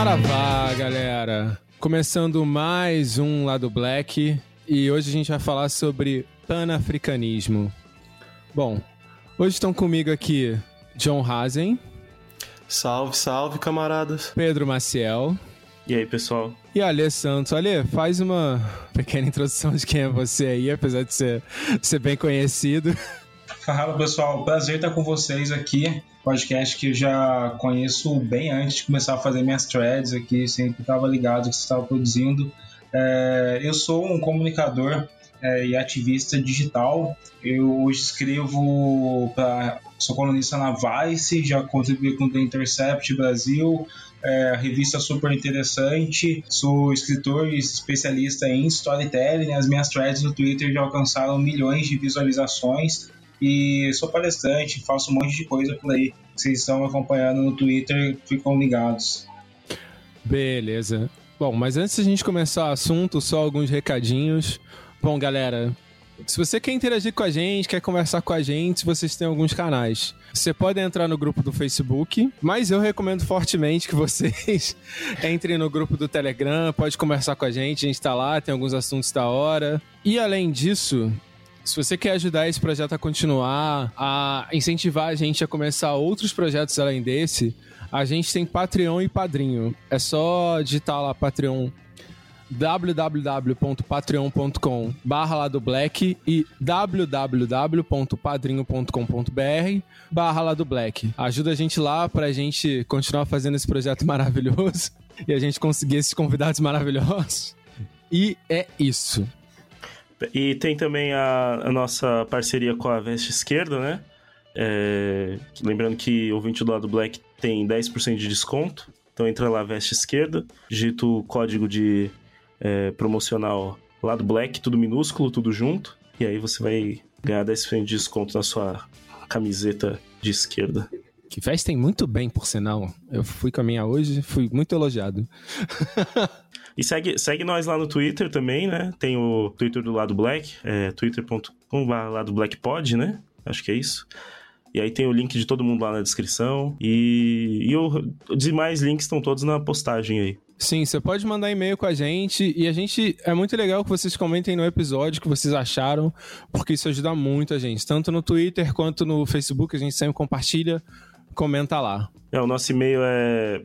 Saravá, galera! Começando mais um Lado Black e hoje a gente vai falar sobre panafricanismo. Bom, hoje estão comigo aqui John Hazen. Salve, salve, camaradas. Pedro Maciel. E aí, pessoal? E Alê Santos. Alê, faz uma pequena introdução de quem é você aí, apesar de ser, ser bem conhecido. Fala pessoal, prazer estar com vocês aqui. Podcast que eu já conheço bem antes de começar a fazer minhas threads aqui, sempre estava ligado que você estava produzindo. É, eu sou um comunicador é, e ativista digital. Eu escrevo para. Sou colunista na Vice, já contribuí com The Intercept Brasil, é, revista super interessante. Sou escritor e especialista em storytelling. As minhas threads no Twitter já alcançaram milhões de visualizações. E sou palestrante, faço um monte de coisa por aí. Vocês estão acompanhando no Twitter, ficam ligados. Beleza. Bom, mas antes de a gente começar o assunto, só alguns recadinhos. Bom, galera, se você quer interagir com a gente, quer conversar com a gente, vocês têm alguns canais. Você pode entrar no grupo do Facebook, mas eu recomendo fortemente que vocês entrem no grupo do Telegram, pode conversar com a gente, a gente tá lá, tem alguns assuntos da hora. E além disso, se você quer ajudar esse projeto a continuar, a incentivar a gente a começar outros projetos além desse, a gente tem Patreon e Padrinho. É só digitar lá Patreon www.patreon.com barra lá do black e www.padrinho.com.br barra lá do black. Ajuda a gente lá pra gente continuar fazendo esse projeto maravilhoso e a gente conseguir esses convidados maravilhosos. E é isso. E tem também a, a nossa parceria com a Veste Esquerda, né? É, lembrando que o ouvinte do lado Black tem 10% de desconto. Então entra lá, Veste Esquerda, digita o código de é, promocional lado Black, tudo minúsculo, tudo junto. E aí você vai ganhar 10% de desconto na sua camiseta de esquerda. Que vestem muito bem, por sinal. Eu fui com a minha hoje, fui muito elogiado. E segue, segue nós lá no Twitter também, né? Tem o Twitter do Lado Black, é twitter.com lado blackpod, né? Acho que é isso. E aí tem o link de todo mundo lá na descrição. E, e o, os demais links estão todos na postagem aí. Sim, você pode mandar e-mail com a gente e a gente é muito legal que vocês comentem no episódio o que vocês acharam, porque isso ajuda muito a gente, tanto no Twitter quanto no Facebook, a gente sempre compartilha, comenta lá. É, o nosso e-mail é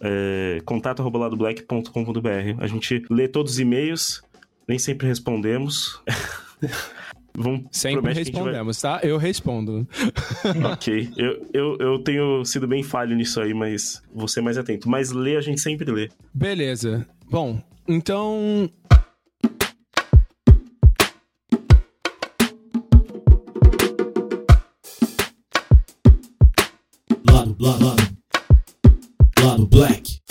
é, contato.ladoblack.com.br. A gente lê todos os e-mails, nem sempre respondemos. Vamos, sempre respondemos, vai... tá? Eu respondo. ok. Eu, eu, eu tenho sido bem falho nisso aí, mas vou ser mais atento. Mas ler a gente sempre lê. Beleza. Bom, então. Lado, lado, lado. Black.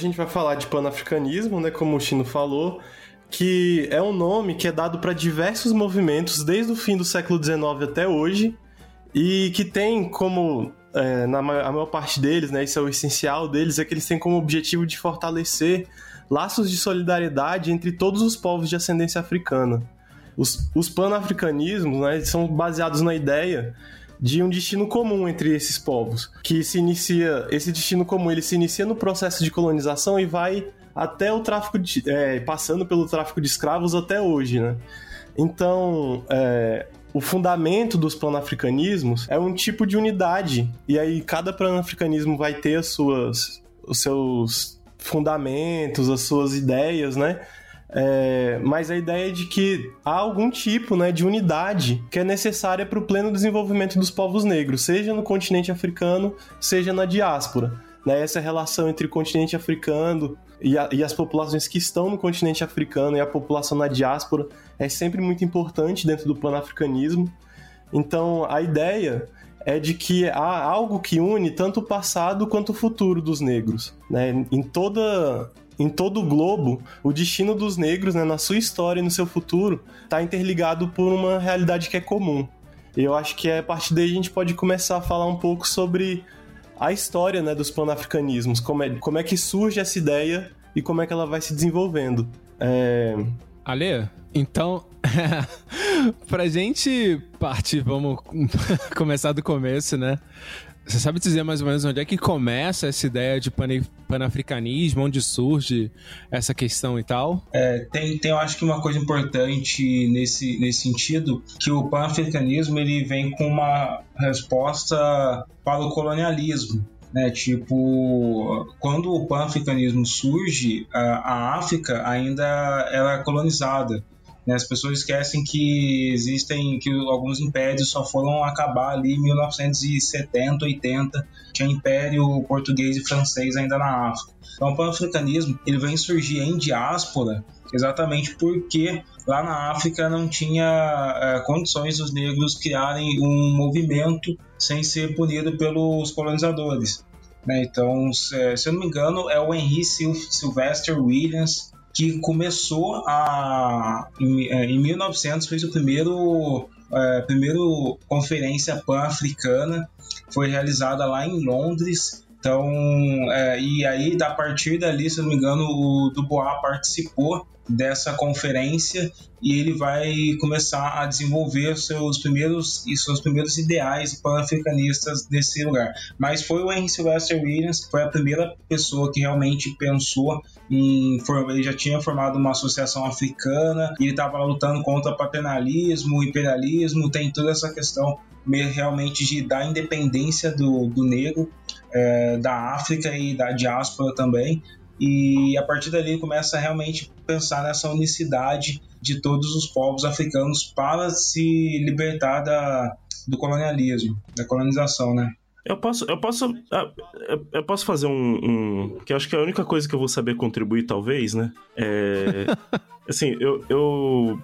Hoje a gente vai falar de panafricanismo, né, como o Chino falou, que é um nome que é dado para diversos movimentos desde o fim do século XIX até hoje e que tem como é, na maior, a maior parte deles, né, isso é o essencial deles, é que eles têm como objetivo de fortalecer laços de solidariedade entre todos os povos de ascendência africana. Os, os panafricanismos né, são baseados na ideia de um destino comum entre esses povos, que se inicia, esse destino comum ele se inicia no processo de colonização e vai até o tráfico de, é, passando pelo tráfico de escravos até hoje, né? Então, é, o fundamento dos panafricanismos é um tipo de unidade e aí cada panafricanismo vai ter as suas, os seus fundamentos, as suas ideias, né? É, mas a ideia é de que há algum tipo né, de unidade que é necessária para o pleno desenvolvimento dos povos negros, seja no continente africano, seja na diáspora. Né? Essa relação entre o continente africano e, a, e as populações que estão no continente africano e a população na diáspora é sempre muito importante dentro do panafricanismo. Então, a ideia é de que há algo que une tanto o passado quanto o futuro dos negros. Né? Em toda em todo o globo, o destino dos negros, né, na sua história e no seu futuro, está interligado por uma realidade que é comum. E eu acho que a partir daí a gente pode começar a falar um pouco sobre a história né, dos panafricanismos, como é, como é que surge essa ideia e como é que ela vai se desenvolvendo. É... Ale, então, pra gente partir, vamos começar do começo, né? Você sabe dizer mais ou menos onde é que começa essa ideia de panafricanismo, onde surge essa questão e tal? É, tem, tem, eu acho que uma coisa importante nesse, nesse sentido, que o panafricanismo ele vem com uma resposta para o colonialismo. Né, tipo, quando o panafricanismo surge, a, a África ainda era colonizada. Né? As pessoas esquecem que existem, que alguns impérios só foram acabar ali em 1970, 80. Tinha império português e francês ainda na África. Então, o pan-africanismo ele vem surgir em diáspora exatamente porque lá na África não tinha é, condições dos negros criarem um movimento sem ser punido pelos colonizadores. Né? Então, se, se eu não me engano, é o Henry Sylvester Williams que começou a em, é, em 1900 fez o primeiro é, primeiro conferência pan-africana foi realizada lá em Londres então é, e aí a partir dali se não me engano o Dubois participou dessa conferência e ele vai começar a desenvolver seus primeiros e seus primeiros ideais pan-africanistas nesse lugar. Mas foi o Henry Sylvester Williams que foi a primeira pessoa que realmente pensou em ele já tinha formado uma associação africana ele estava lutando contra paternalismo, imperialismo, tem toda essa questão realmente de da independência do, do negro é, da África e da diáspora também e a partir dali começa a realmente pensar nessa unicidade de todos os povos africanos para se libertar da, do colonialismo, da colonização, né? Eu posso, eu posso, ah, eu posso fazer um, um, que eu acho que é a única coisa que eu vou saber contribuir, talvez, né? É, assim, eu, eu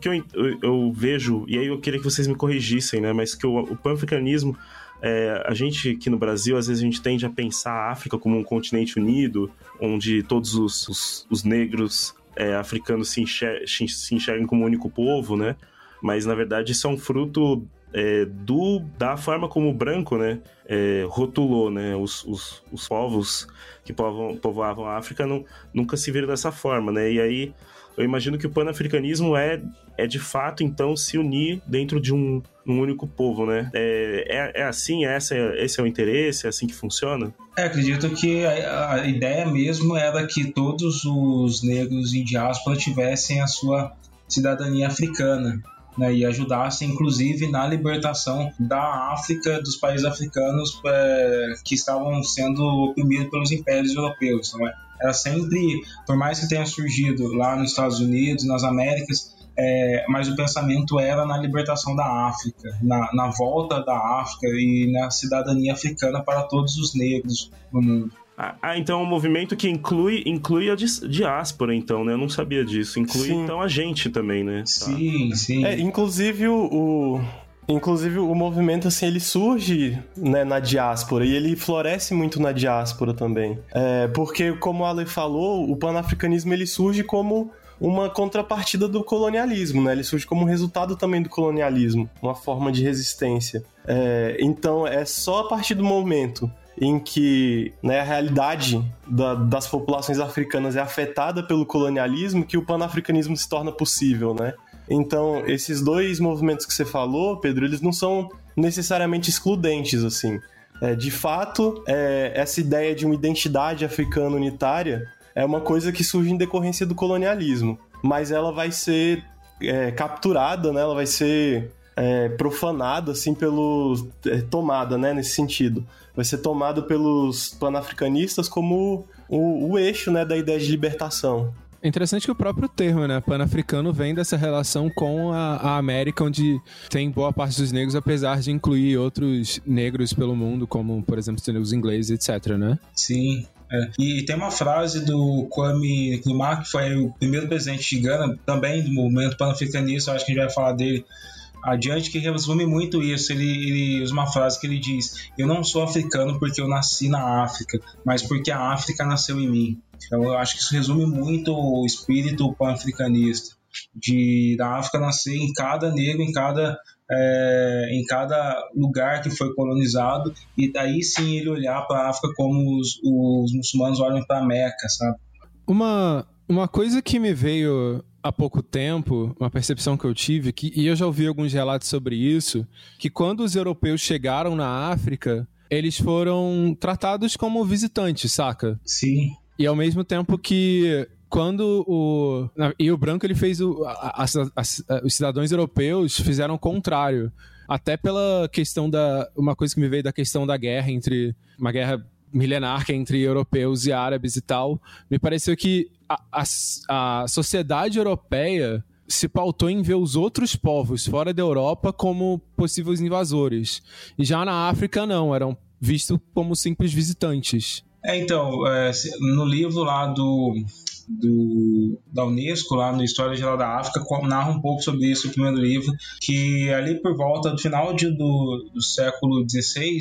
que eu, eu, eu, vejo e aí eu queria que vocês me corrigissem, né? Mas que o, o pan-africanismo é, a gente aqui no Brasil, às vezes a gente tende a pensar a África como um continente unido, onde todos os, os, os negros é, africanos se, enxer se enxergam como um único povo, né? Mas na verdade isso é um fruto é, do, da forma como o branco né, é, rotulou né, os, os, os povos que povoavam a África não, nunca se viram dessa forma. Né? E aí eu imagino que o panafricanismo é, é de fato, então, se unir dentro de um, um único povo, né? É, é, é assim? É essa, esse é o interesse? É assim que funciona? É, acredito que a, a ideia mesmo era que todos os negros em diáspora tivessem a sua cidadania africana. Né, e ajudassem, inclusive, na libertação da África, dos países africanos é, que estavam sendo oprimidos pelos impérios europeus. Não é? Sempre, por mais que tenha surgido lá nos Estados Unidos, nas Américas, é, mas o pensamento era na libertação da África, na, na volta da África e na cidadania africana para todos os negros no mundo. Ah, então é um movimento que inclui, inclui a diáspora, então, né? Eu não sabia disso. Inclui, sim. então, a gente também, né? Sim, tá. sim. É, inclusive, o, Inclusive, o movimento, assim, ele surge né, na diáspora e ele floresce muito na diáspora também. É, porque, como a Ale falou, o panafricanismo ele surge como uma contrapartida do colonialismo, né? Ele surge como resultado também do colonialismo, uma forma de resistência. É, então, é só a partir do momento em que né, a realidade da, das populações africanas é afetada pelo colonialismo que o panafricanismo se torna possível, né? Então, esses dois movimentos que você falou, Pedro, eles não são necessariamente excludentes, assim. É, de fato, é, essa ideia de uma identidade africana unitária é uma coisa que surge em decorrência do colonialismo, mas ela vai ser é, capturada, né? Ela vai ser é, profanada, assim, pelo... É, tomada, né? Nesse sentido. Vai ser tomada pelos panafricanistas como o, o eixo, né? Da ideia de libertação. É interessante que o próprio termo, né, pan-africano, vem dessa relação com a, a, América, onde tem boa parte dos negros, apesar de incluir outros negros pelo mundo, como, por exemplo, os negros ingleses, etc, né? Sim. É. E tem uma frase do Kwame Nkrumah, que foi o primeiro presidente de Gana, também do movimento pan-africanista, acho que a gente vai falar dele adiante, que resume muito isso. Ele, ele usa uma frase que ele diz: Eu não sou africano porque eu nasci na África, mas porque a África nasceu em mim. Então eu acho que isso resume muito o espírito pan-africanista de da África nascer em cada negro, em cada é, em cada lugar que foi colonizado e daí sim ele olhar para a África como os, os muçulmanos olham para a Meca, sabe? Uma uma coisa que me veio há pouco tempo, uma percepção que eu tive, que, e eu já ouvi alguns relatos sobre isso, que quando os europeus chegaram na África, eles foram tratados como visitantes, saca? Sim. E ao mesmo tempo que quando o. E o branco ele fez o. A, a, a, os cidadãos europeus fizeram o contrário. Até pela questão da. Uma coisa que me veio da questão da guerra entre. Uma guerra milenar que é entre europeus e árabes e tal. Me pareceu que a, a, sociedade europeia se pautou em ver os outros povos fora da Europa como possíveis invasores. E já na África, não, eram vistos como simples visitantes. É, então, é, no livro lá do, do, da Unesco, lá no História Geral da África, narra um pouco sobre isso o primeiro livro, que ali por volta do final de, do, do século XVI,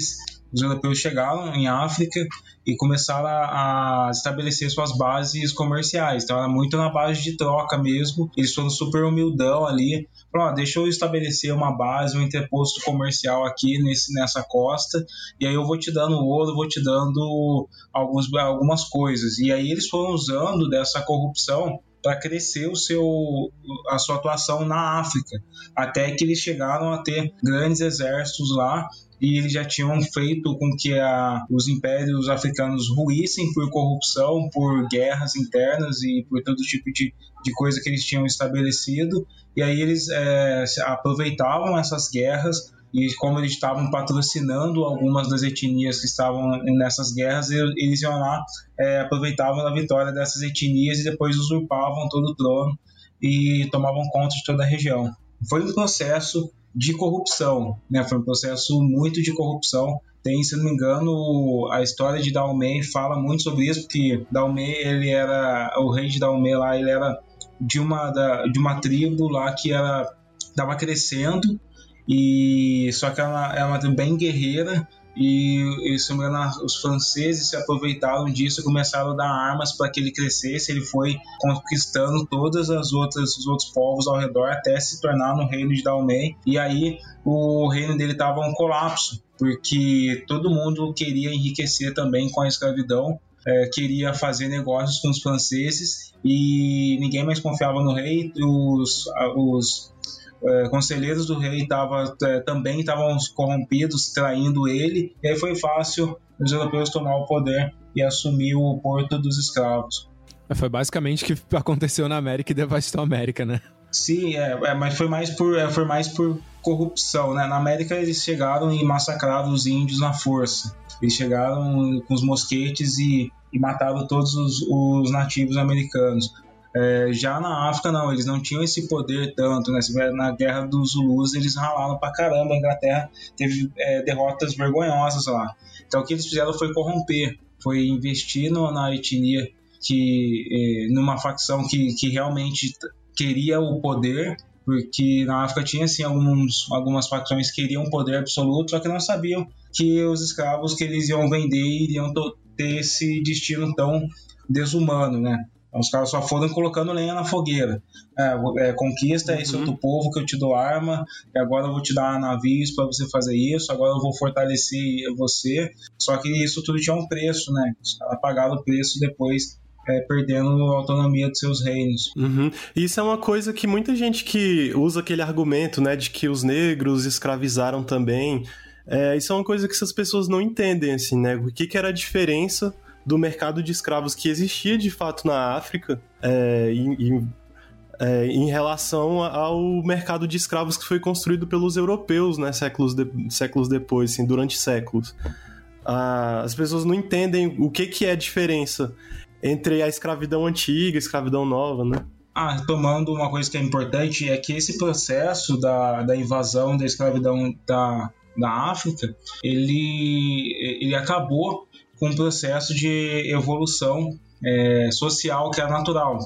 os europeus chegaram em África e começaram a, a, estabelecer suas bases comerciais. Então era muito na base de troca mesmo. Eles foram super humildão ali. Falaram, ah, deixa eu estabelecer uma base, um interposto comercial aqui nesse, nessa costa, e aí eu vou te dando ouro, vou te dando alguns, algumas coisas. E aí eles foram usando dessa corrupção para crescer o seu, a sua atuação na África, até que eles chegaram a ter grandes exércitos lá e eles já tinham feito com que a, os impérios africanos ruíssem por corrupção, por guerras internas e por todo tipo de, de coisa que eles tinham estabelecido. E aí eles é, aproveitavam essas guerras e como eles estavam patrocinando algumas das etnias que estavam nessas guerras, eles iam lá, é, aproveitavam a vitória dessas etnias e depois usurpavam todo o trono e tomavam conta de toda a região. Foi um processo de corrupção, né? Foi um processo muito de corrupção. Tem, se não me engano, a história de Daomé fala muito sobre isso, porque Daomé, ele era o rei de Daomé lá, ele era de uma da, de uma tribo lá que era estava crescendo e só que ela é uma tribo bem guerreira e, e se engano, os franceses se aproveitaram disso e começaram a dar armas para que ele crescesse. Ele foi conquistando todas as outras os outros povos ao redor até se tornar no reino de Daomé. E aí o reino dele estava um colapso, porque todo mundo queria enriquecer também com a escravidão. É, queria fazer negócios com os franceses e ninguém mais confiava no rei. Os, os é, conselheiros do rei tava, é, também estavam corrompidos, traindo ele, e aí foi fácil os europeus tomar o poder e assumir o porto dos escravos. É, foi basicamente o que aconteceu na América e devastou a América, né? Sim, é, é, mas foi mais, por, é, foi mais por corrupção, né? Na América eles chegaram e massacraram os índios na força. Eles chegaram com os mosquetes e, e mataram todos os, os nativos americanos. É, já na África, não, eles não tinham esse poder tanto, né? Na guerra dos Zulus, eles ralaram pra caramba. A Inglaterra teve é, derrotas vergonhosas lá. Então, o que eles fizeram foi corromper, foi investir no, na etnia, que, é, numa facção que, que realmente queria o poder, porque na África tinha assim alguns, algumas facções que queriam poder absoluto, só que não sabiam que os escravos que eles iam vender iriam ter esse destino tão desumano, né? Os caras só foram colocando lenha na fogueira. É, é, conquista uhum. esse outro povo que eu te dou arma, e agora eu vou te dar navios para você fazer isso, agora eu vou fortalecer você. Só que isso tudo tinha um preço, né? Os caras pagaram o preço depois é, perdendo a autonomia dos seus reinos. Uhum. Isso é uma coisa que muita gente que usa aquele argumento, né, de que os negros escravizaram também. É, isso é uma coisa que essas pessoas não entendem, assim, né? O que, que era a diferença do mercado de escravos que existia de fato na África é, em, é, em relação ao mercado de escravos que foi construído pelos europeus, né, séculos, de, séculos depois, assim, durante séculos. Ah, as pessoas não entendem o que, que é a diferença entre a escravidão antiga e a escravidão nova, né? Ah, tomando uma coisa que é importante é que esse processo da, da invasão da escravidão da, da África, ele, ele acabou com um processo de evolução é, social que é natural.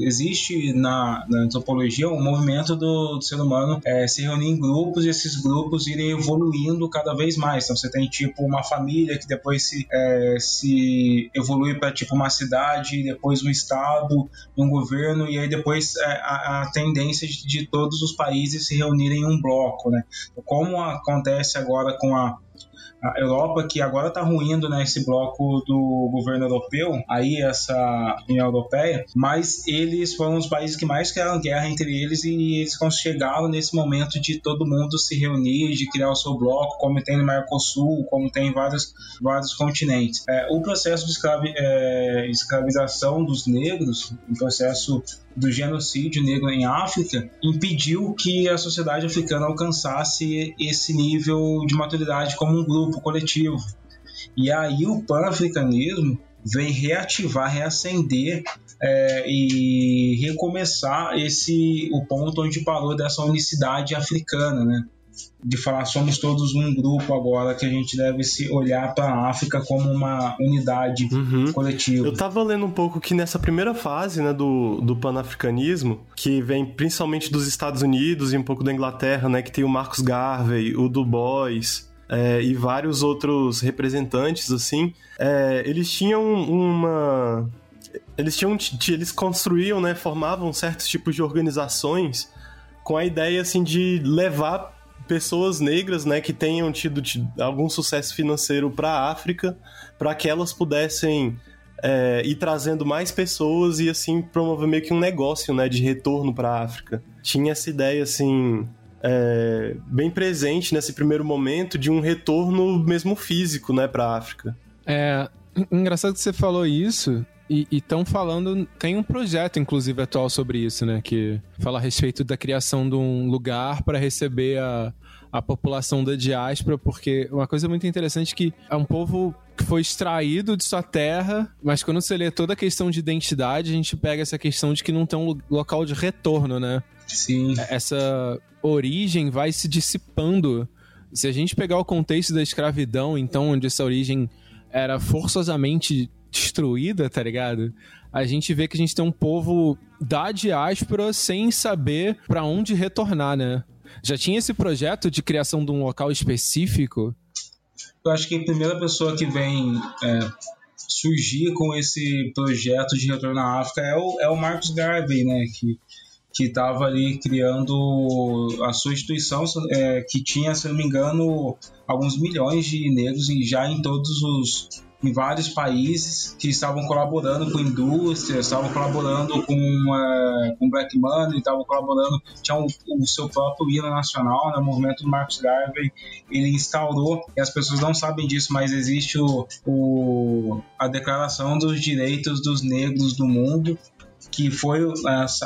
Existe na, na antropologia um movimento do, do ser humano é, se reunir em grupos e esses grupos irem evoluindo cada vez mais. Então você tem tipo uma família que depois se, é, se evolui para tipo uma cidade, depois um estado, um governo e aí depois é, a, a, tendência de, de, todos os países se reunirem em um bloco, né? Como acontece agora com a a Europa, que agora está ruindo né, esse bloco do governo europeu, aí essa União Europeia, mas eles foram os países que mais criaram guerra entre eles e eles chegaram nesse momento de todo mundo se reunir, de criar o seu bloco, como tem no Mercosul, como tem em vários, vários continentes. É, o processo de escravi, é, escravização dos negros, o processo do genocídio negro em África impediu que a sociedade africana alcançasse esse nível de maturidade como um grupo coletivo. E aí o pan-africanismo vem reativar, reacender é, e recomeçar esse o ponto onde parou dessa unicidade africana, né? De falar somos todos um grupo agora que a gente deve se olhar para a África como uma unidade uhum. coletiva. Eu tava lendo um pouco que nessa primeira fase né, do, do panafricanismo, que vem principalmente dos Estados Unidos e um pouco da Inglaterra, né, que tem o Marcus Garvey, o Du Bois, é, e vários outros representantes, assim, é, eles tinham uma. Eles tinham. Eles construíam, né? Formavam certos tipos de organizações com a ideia, assim, de levar pessoas negras, né, que tenham tido, tido algum sucesso financeiro para a África, para que elas pudessem é, ir trazendo mais pessoas e assim promover meio que um negócio, né, de retorno para a África. Tinha essa ideia assim é, bem presente nesse primeiro momento de um retorno mesmo físico, né, para a África. É engraçado que você falou isso. E estão falando, tem um projeto, inclusive, atual sobre isso, né? Que fala a respeito da criação de um lugar para receber a, a população da diáspora, porque uma coisa muito interessante é que é um povo que foi extraído de sua terra, mas quando você lê toda a questão de identidade, a gente pega essa questão de que não tem um local de retorno, né? Sim. Essa origem vai se dissipando. Se a gente pegar o contexto da escravidão, então, onde essa origem era forçosamente destruída, tá ligado? A gente vê que a gente tem um povo da diáspora sem saber para onde retornar, né? Já tinha esse projeto de criação de um local específico? Eu acho que a primeira pessoa que vem é, surgir com esse projeto de retorno à África é o, é o Marcos Garvey, né? Que que estava ali criando a sua instituição, é, que tinha, se não me engano, alguns milhões de negros e já em todos os em vários países que estavam colaborando com indústrias, estavam colaborando com, uh, com Black Money, estavam colaborando, tinham o, o, seu próprio hino nacional, né, o movimento do Marcus Garvey, ele instaurou, e as pessoas não sabem disso, mas existe o, o a Declaração dos Direitos dos Negros do Mundo, que foi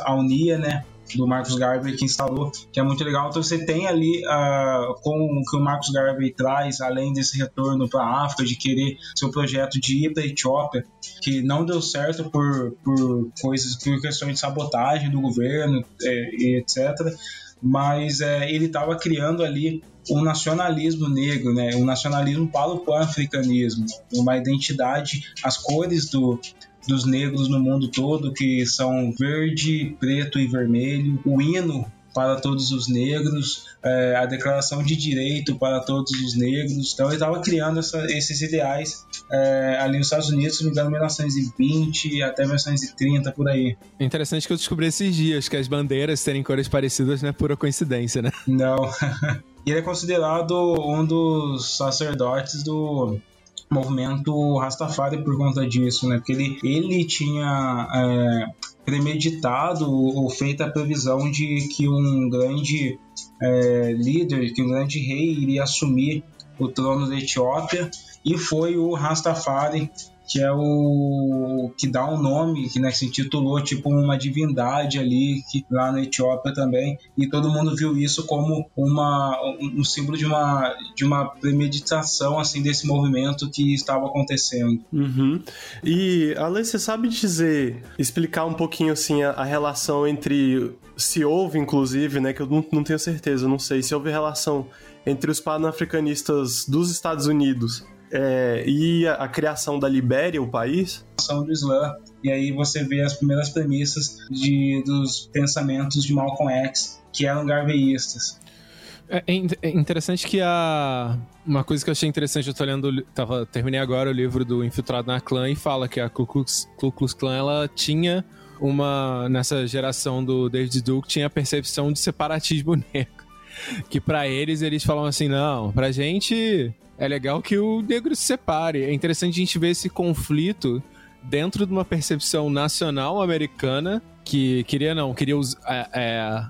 a UNIA, né, do Marcos Garvey que instalou, que é muito legal. Então você tem ali uh, com o que o Marcos Garvey traz, além desse retorno para a África, de querer seu projeto de ir para Etiópia, que não deu certo por, por coisas, por questões de sabotagem do governo, é, etc. Mas é, ele estava criando ali um nacionalismo negro, né? um nacionalismo para o pan-africanismo, uma identidade, as cores do, dos negros no mundo todo, que são verde, preto e vermelho, o hino para todos os negros, é, a declaração de direito para todos os negros. Então ele estava criando essa, esses ideais é, ali nos Estados Unidos, se não me engano, 1920 até 1930 por aí. É interessante que eu descobri esses dias que as bandeiras terem cores parecidas não é pura coincidência, né? Não. ele é considerado um dos sacerdotes do movimento Rastafari por conta disso, né? Porque ele, ele tinha é, premeditado ou feito a previsão de que um grande é, líder, que um grande rei iria assumir o trono da Etiópia e foi o Rastafari que é o que dá um nome, que né, se intitulou tipo uma divindade ali que, lá na Etiópia também, e todo mundo viu isso como uma, um símbolo de uma, de uma premeditação assim desse movimento que estava acontecendo. Uhum. E Ale, você sabe dizer, explicar um pouquinho assim a, a relação entre se houve, inclusive, né, que eu não, não tenho certeza, não sei se houve relação entre os panafricanistas dos Estados Unidos é, e a, a criação da Libéria, o país. ação do Islã. E aí você vê as primeiras premissas de, dos pensamentos de Malcolm X, que eram garveístas. É, é é interessante que a. Uma coisa que eu achei interessante, eu tô lendo. Tava, terminei agora o livro do Infiltrado na Clã e fala que a Ku Klux, Ku Klux Klan ela tinha uma. Nessa geração do David Duke, tinha a percepção de separatismo negro. Que pra eles, eles falam assim: não, pra gente é legal que o negro se separe. É interessante a gente ver esse conflito dentro de uma percepção nacional americana que queria não, queria us- é, é,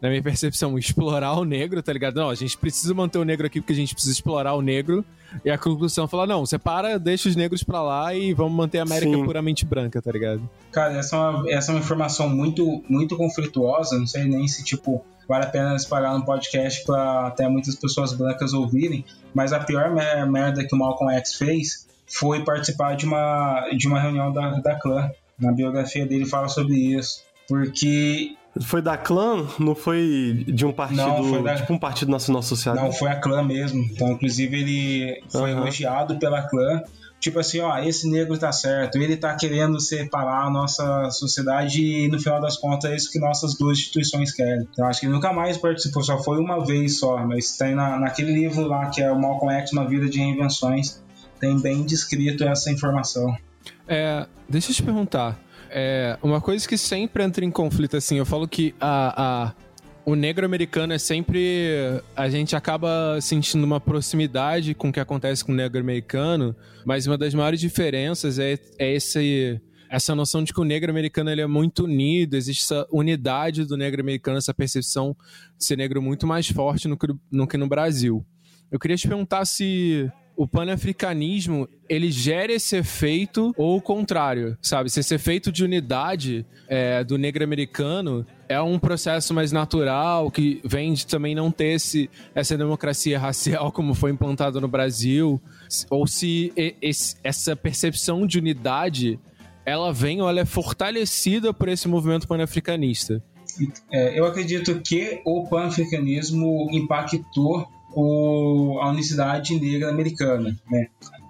na minha percepção, explorar o negro, tá ligado? Não, a gente precisa manter o negro aqui porque a gente precisa explorar o negro. E a conclusão fala: não, separa, deixa os negros pra lá e vamos manter a América Sim. puramente branca, tá ligado? Cara, essa é uma, essa é uma informação muito, muito conflituosa. Não sei nem se, tipo, vale a pena espalhar no podcast para até muitas pessoas brancas ouvirem. Mas a pior mer- merda que o Malcolm X fez foi participar de uma, de uma reunião da, da clã. Na biografia dele fala sobre isso. Porque Foi da clã? Não foi de um partido. Não, foi da- Tipo um partido nacional socialista. Não, foi a clã mesmo. Então, inclusive, ele foi Aham. elogiado pela clã. Tipo assim, ó, esse negro tá certo, ele tá querendo separar a nossa sociedade e no final das contas é isso que nossas duas instituições querem. Então acho que nunca mais participou, só foi uma vez só, mas tem na, naquele livro lá que é o Malcolm X, Uma Vida de Reinvenções, tem bem descrito essa informação. É, deixa eu te perguntar. É, uma coisa que sempre entra em conflito, assim, eu falo que a, a- o negro americano é sempre. A gente acaba sentindo uma proximidade com o que acontece com o negro americano, mas uma das maiores diferenças é, é esse. Essa noção de que o negro americano ele é muito unido, existe essa unidade do negro americano, essa percepção de ser negro muito mais forte no que no Brasil. Eu queria te perguntar se o panafricanismo ele gera esse efeito ou o contrário, sabe? Se esse efeito de unidade é, do negro americano é um processo mais natural que vem de também não ter esse, essa democracia racial como foi implantada no Brasil, ou se esse- essa percepção de unidade ela vem ou ela é fortalecida por esse movimento panafricanista. É, eu acredito que o panafricanismo impactou a unicidade negra americana, né?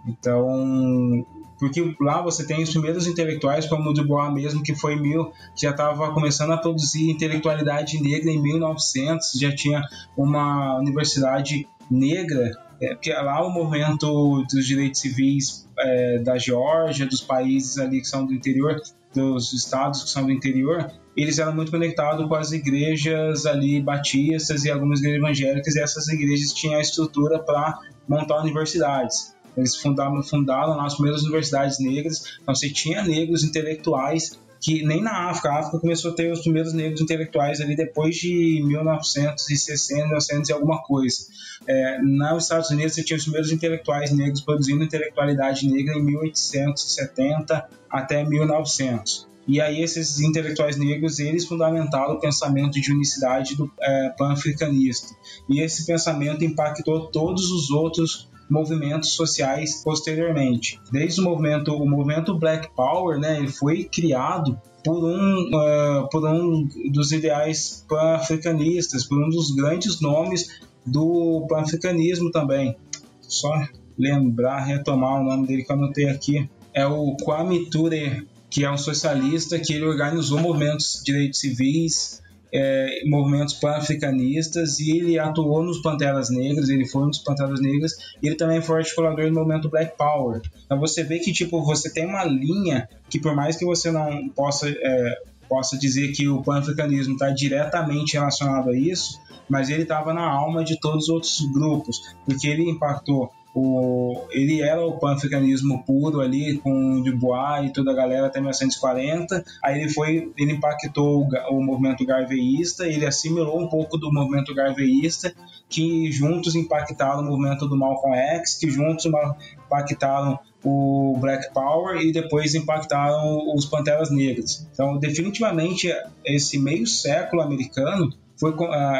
Então, porque lá você tem os primeiros intelectuais, como o Dubois mesmo, que foi mil, que já estava começando a produzir intelectualidade negra em 1900, já tinha uma universidade negra, é, porque lá o movimento dos direitos civis é, da Geórgia, dos países ali que são do interior, dos estados que são do interior, eles eram muito conectados com as igrejas ali batistas e algumas igrejas evangélicas, e essas igrejas tinham a estrutura para montar universidades. Eles fundaram, fundaram as primeiras universidades negras, então você tinha negros intelectuais que nem na África, a África começou a ter os primeiros negros intelectuais ali depois de 1960, 1900 e alguma coisa. É, nos Estados Unidos você tinha os primeiros intelectuais negros produzindo intelectualidade negra em 1870 até 1900. E aí esses intelectuais negros, eles fundamentaram o pensamento de unicidade do é, pan-africanista. E esse pensamento impactou todos os outros movimentos sociais posteriormente. Desde o movimento, o movimento Black Power, né, ele foi criado por um, uh, por um dos ideais pan-africanistas, por um dos grandes nomes do pan-africanismo também. Só lembrar, retomar o nome dele que eu anotei aqui. É o Kwame Ture, que é um socialista que ele organizou movimentos de direitos civis, é, movimentos pan-africanistas e ele atuou nos Panteras Negras, ele foi um dos Panteras Negras, e ele também foi articulador do movimento Black Power. Então você vê que tipo você tem uma linha que por mais que você não possa é, possa dizer que o pan-africanismo está diretamente relacionado a isso, mas ele estava na alma de todos os outros grupos, porque ele impactou o, ele era o pan-africanismo puro ali com Dubois e toda a galera até 1940. Aí ele foi, ele impactou o, o movimento garveísta, ele assimilou um pouco do movimento garveísta, que juntos impactaram o movimento do Malcolm X, que juntos impactaram o Black Power e depois impactaram os Panteras Negras. Então, definitivamente, esse meio século americano foi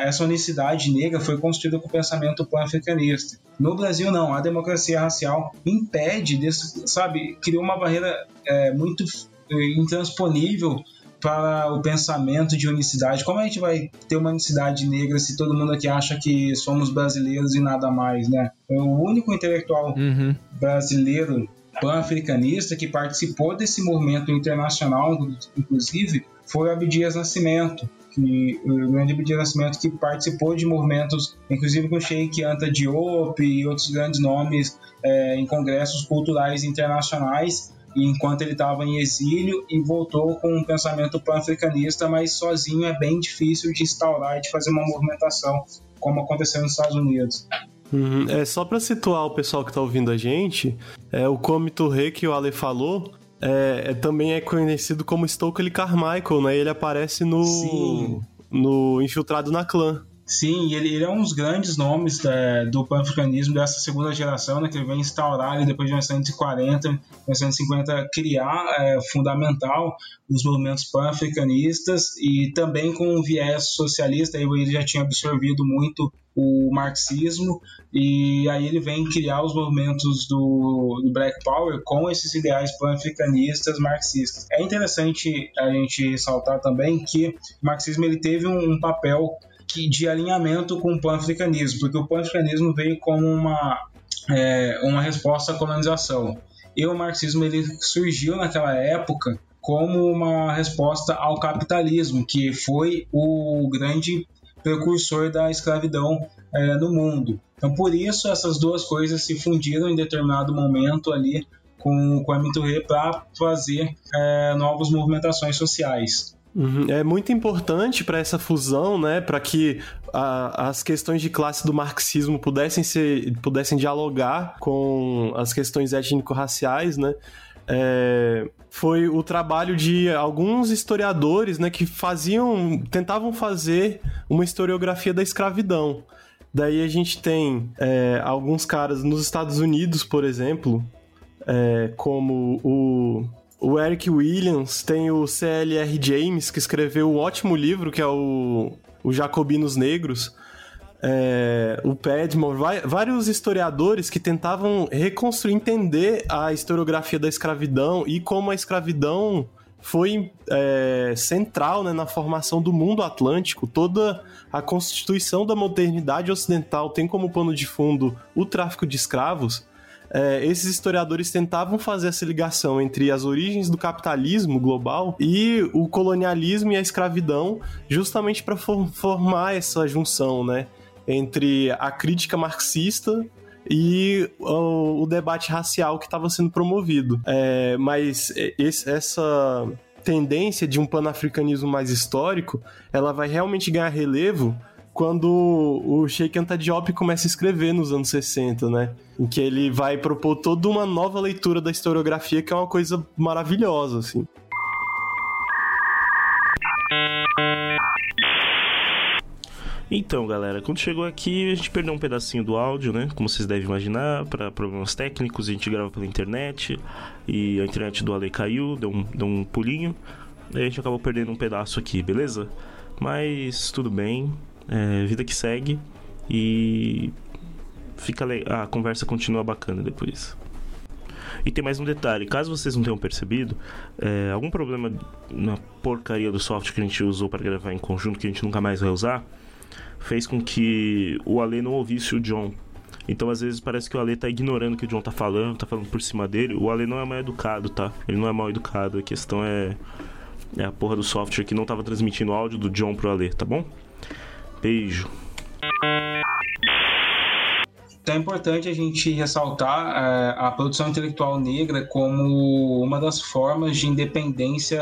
essa unicidade negra foi construída com o pensamento pan-africanista. No Brasil não, a democracia racial impede, desse, sabe, criou uma barreira é, muito intransponível para o pensamento de unicidade. Como a gente vai ter uma unicidade negra se todo mundo aqui acha que somos brasileiros e nada mais, né? O único intelectual Uhum. brasileiro pan-africanista que participou desse movimento internacional, inclusive, foi Abdias Nascimento, que, o grande Abdias Nascimento que participou de movimentos, inclusive com o Sheikh Anta Diop e outros grandes nomes é, em congressos culturais internacionais, enquanto ele estava em exílio e voltou com um pensamento pan-africanista, mas sozinho é bem difícil de instaurar e de fazer uma movimentação, como aconteceu nos Estados Unidos. Uhum. É só pra situar o pessoal que tá ouvindo a gente, é o Come Touré que o Ale falou, é, é- também é conhecido como Stokely Carmichael, né? Ele aparece no Sim. no Infiltrado na Clã. Sim, ele, ele é um dos grandes nomes é, do pan-africanismo dessa segunda geração, né, que ele vem instaurar ali depois de 1940, 1950, criar é, fundamental os movimentos pan-africanistas e também com um viés socialista, ele já tinha absorvido muito o marxismo e aí ele vem criar os movimentos do, do Black Power com esses ideais pan-africanistas marxistas. É interessante a gente ressaltar também que o marxismo ele teve um, um papel que, de alinhamento com o pan-africanismo, porque o pan-africanismo veio como uma, é, uma resposta à colonização. E o marxismo ele surgiu naquela época como uma resposta ao capitalismo, que foi o grande precursor da escravidão é, no mundo. Então, por isso, essas duas coisas se fundiram em determinado momento ali com, com a Miturê para fazer é, novas movimentações sociais. Uhum. É muito importante para essa fusão, né, para que a- as questões de classe do marxismo pudessem ser, pudessem dialogar com as questões étnico-raciais, né? É, foi o trabalho de alguns historiadores, né, que faziam, tentavam fazer uma historiografia da escravidão. Daí a gente tem é, alguns caras nos Estados Unidos, por exemplo, é, como o, o Eric Williams, tem o C.L.R. James, que escreveu um ótimo livro, que é o, o Jacobinos Negros. É, o Padmore, vai- vários historiadores que tentavam reconstruir, entender a historiografia da escravidão e como a escravidão foi é, central né, na formação do mundo atlântico. Toda a constituição da modernidade ocidental tem como pano de fundo o tráfico de escravos. É, esses historiadores tentavam fazer essa ligação entre as origens do capitalismo global e o colonialismo e a escravidão, justamente para formar essa junção, né, entre a crítica marxista e o, o debate racial que estava sendo promovido. É, mas esse- essa tendência de um panafricanismo mais histórico, ela vai realmente ganhar relevo quando o Sheikh Anta Diop começa a escrever nos anos 60, né? Em que ele vai propor toda uma nova leitura da historiografia, que é uma coisa maravilhosa, assim. Então, galera, quando chegou aqui, a gente perdeu um pedacinho do áudio, né? Como vocês devem imaginar, para problemas técnicos, a gente grava pela internet e a internet do Ale caiu, deu um, deu um pulinho, e a gente acabou perdendo um pedaço aqui, beleza? Mas tudo bem, é, vida que segue e fica le- a conversa continua bacana depois. E tem mais um detalhe, caso vocês não tenham percebido, é, algum problema na porcaria do software que a gente usou para gravar em conjunto, que a gente nunca mais vai usar, fez com que o Ale não ouvisse o John. Então, às vezes, parece que o Ale tá ignorando o que o John tá falando, tá falando por cima dele. O Ale não é mal educado, tá? Ele não é mal educado. A questão é, é a porra do software que não tava transmitindo o áudio do John pro Ale, tá bom? Beijo. Então é importante a gente ressaltar é, a produção intelectual negra como uma das formas de independência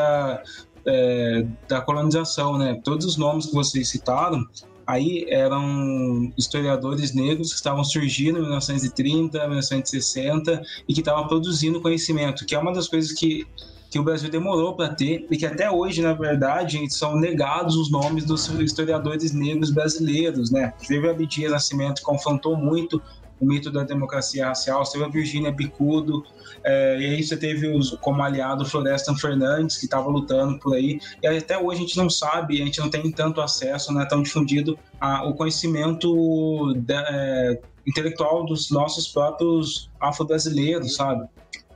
é, da colonização, né? Todos os nomes que vocês citaram aí eram historiadores negros que estavam surgindo em 1930, 1960 e que estavam produzindo conhecimento, que é uma das coisas que que o Brasil demorou para ter e que até hoje, na verdade, são negados os nomes dos historiadores negros brasileiros, né? Teve Abdias Nascimento confrontou muito o mito da democracia racial, você teve a Virgínia Bicudo, é, e aí você teve os, como aliado Florestan Fernandes, que estava lutando por aí, e até hoje a gente não sabe, a gente não tem tanto acesso, não é tão difundido a, o conhecimento da, é, intelectual dos nossos próprios afro-brasileiros, sabe?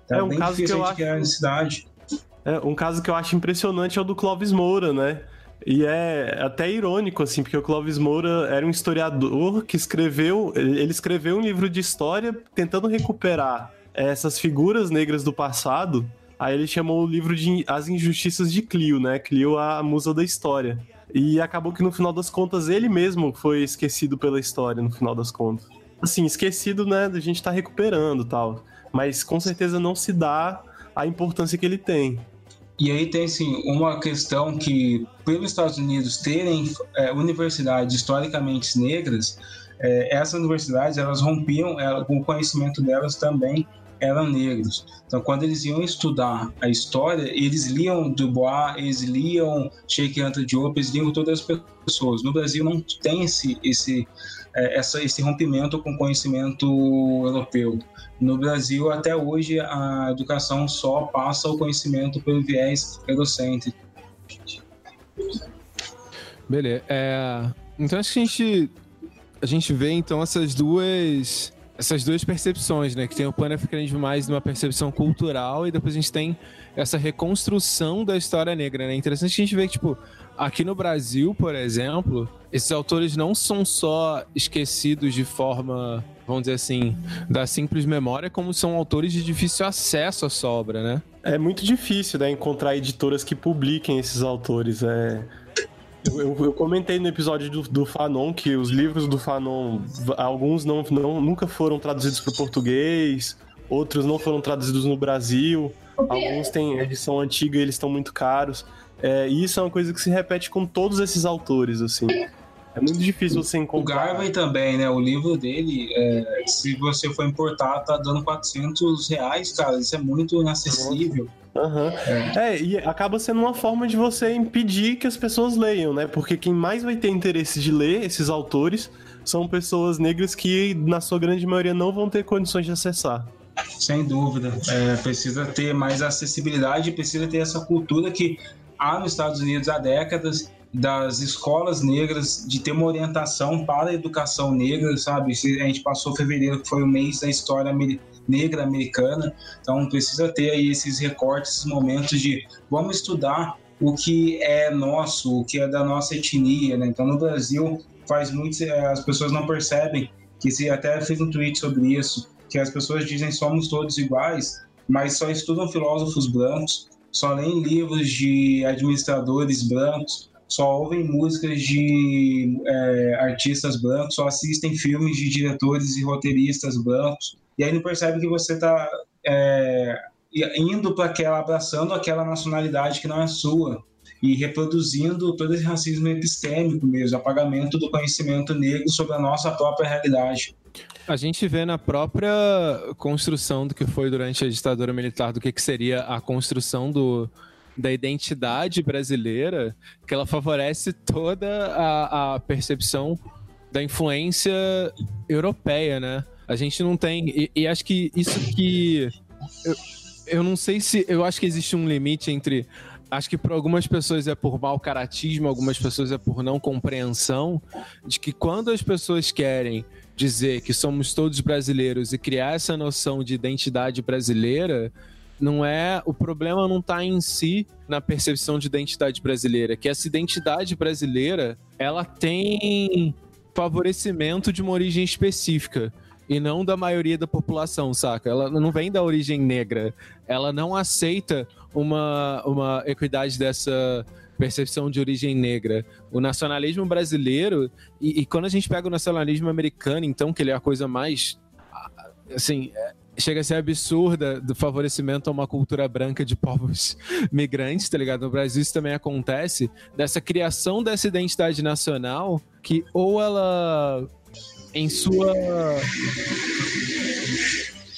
Tá É um bem caso difícil que eu a gente criar acho- necessidade. É, um caso que eu acho impressionante é o do Clóvis Moura, né? E é até irônico, assim, porque o Clóvis Moura era um historiador que escreveu. Ele escreveu um livro de história tentando recuperar essas figuras negras do passado. Aí ele chamou o livro de As Injustiças de Clio, né? Clio, a musa da história. E acabou que no final das contas ele mesmo foi esquecido pela história, no final das contas. Assim, esquecido, né? A gente tá recuperando tal. Mas com certeza não se dá a importância que ele tem. E aí tem assim, uma questão que, pelos Estados Unidos terem é, universidades historicamente negras, é, essas universidades elas rompiam, ela, o conhecimento delas também eram negros. Então, quando eles iam estudar a história, eles liam Dubois, eles liam Sheikh Anta Diop, eles liam todas as pessoas. No Brasil não tem esse, esse, é, essa, esse rompimento com o conhecimento europeu. No Brasil, até hoje, a educação só passa o conhecimento pelo viés eurocêntrico. Beleza. É... Então acho que a gente, a gente vê então essas duas essas duas percepções, né? Que tem o pan-africanismo mais numa percepção cultural e depois a gente tem essa reconstrução da história negra, né? Interessante a gente ver que, tipo, aqui no Brasil, por exemplo, esses autores não são só esquecidos de forma, vamos dizer assim, da simples memória, como são autores de difícil acesso à sua obra, né? É muito difícil, né, encontrar editoras que publiquem esses autores. É... Eu, eu, comentei no episódio do, do, Fanon que os livros do Fanon, alguns não, não nunca foram traduzidos para o português, outros não foram traduzidos no Brasil, alguns têm edição antiga e eles estão muito caros. É, e isso é uma coisa que se repete com todos esses autores, assim. É muito difícil você encontrar. O Garvey também, né? O livro dele, é, se você for importar, tá dando 400 reais, cara. Isso é muito inacessível. Uhum. É. é. e acaba sendo uma forma de você impedir que as pessoas leiam, né? Porque quem mais vai ter interesse de ler esses autores são pessoas negras que, na sua grande maioria, não vão ter condições de acessar. Sem dúvida. É, precisa ter mais acessibilidade, precisa ter essa cultura que há nos Estados Unidos há décadas das escolas negras de ter uma orientação para a educação negra, sabe? A gente passou fevereiro, que foi o mês da história negra americana, então precisa ter aí esses recortes, esses momentos de vamos estudar o que é nosso, o que é da nossa etnia, né? Então no Brasil faz muito, eh, as pessoas não percebem que se até fez um tweet sobre isso, que as pessoas dizem somos todos iguais, mas só estudam filósofos brancos, só leem livros de administradores brancos, só ouvem músicas de é, artistas brancos, só assistem filmes de diretores e roteiristas brancos, e aí não percebe que você está é, indo para aquela, abraçando aquela nacionalidade que não é sua e reproduzindo todo esse racismo epistêmico mesmo, apagamento do conhecimento negro sobre a nossa própria realidade. A gente vê na própria construção do que foi durante a ditadura militar, do que, que seria a construção do, da identidade brasileira, que ela favorece toda a, a percepção da influência europeia, né? A gente não tem. E, e acho que isso que. Eu, eu não sei se. Eu acho que existe um limite entre. Acho que para algumas pessoas é por mau caratismo, algumas pessoas é por não compreensão, de que quando as pessoas querem dizer que somos todos brasileiros e criar essa noção de identidade brasileira, não é o problema não está em si na percepção de identidade brasileira, que essa identidade brasileira ela tem favorecimento de uma origem específica e não da maioria da população, saca? Ela não vem da origem negra, ela não aceita uma, uma equidade dessa percepção de origem negra. O nacionalismo brasileiro, e, e quando a gente pega o nacionalismo americano, então, que ele é a coisa mais assim, é, chega a ser absurda do favorecimento a uma cultura branca de povos migrantes, tá ligado? No Brasil isso também acontece, dessa criação dessa identidade nacional que ou ela em sua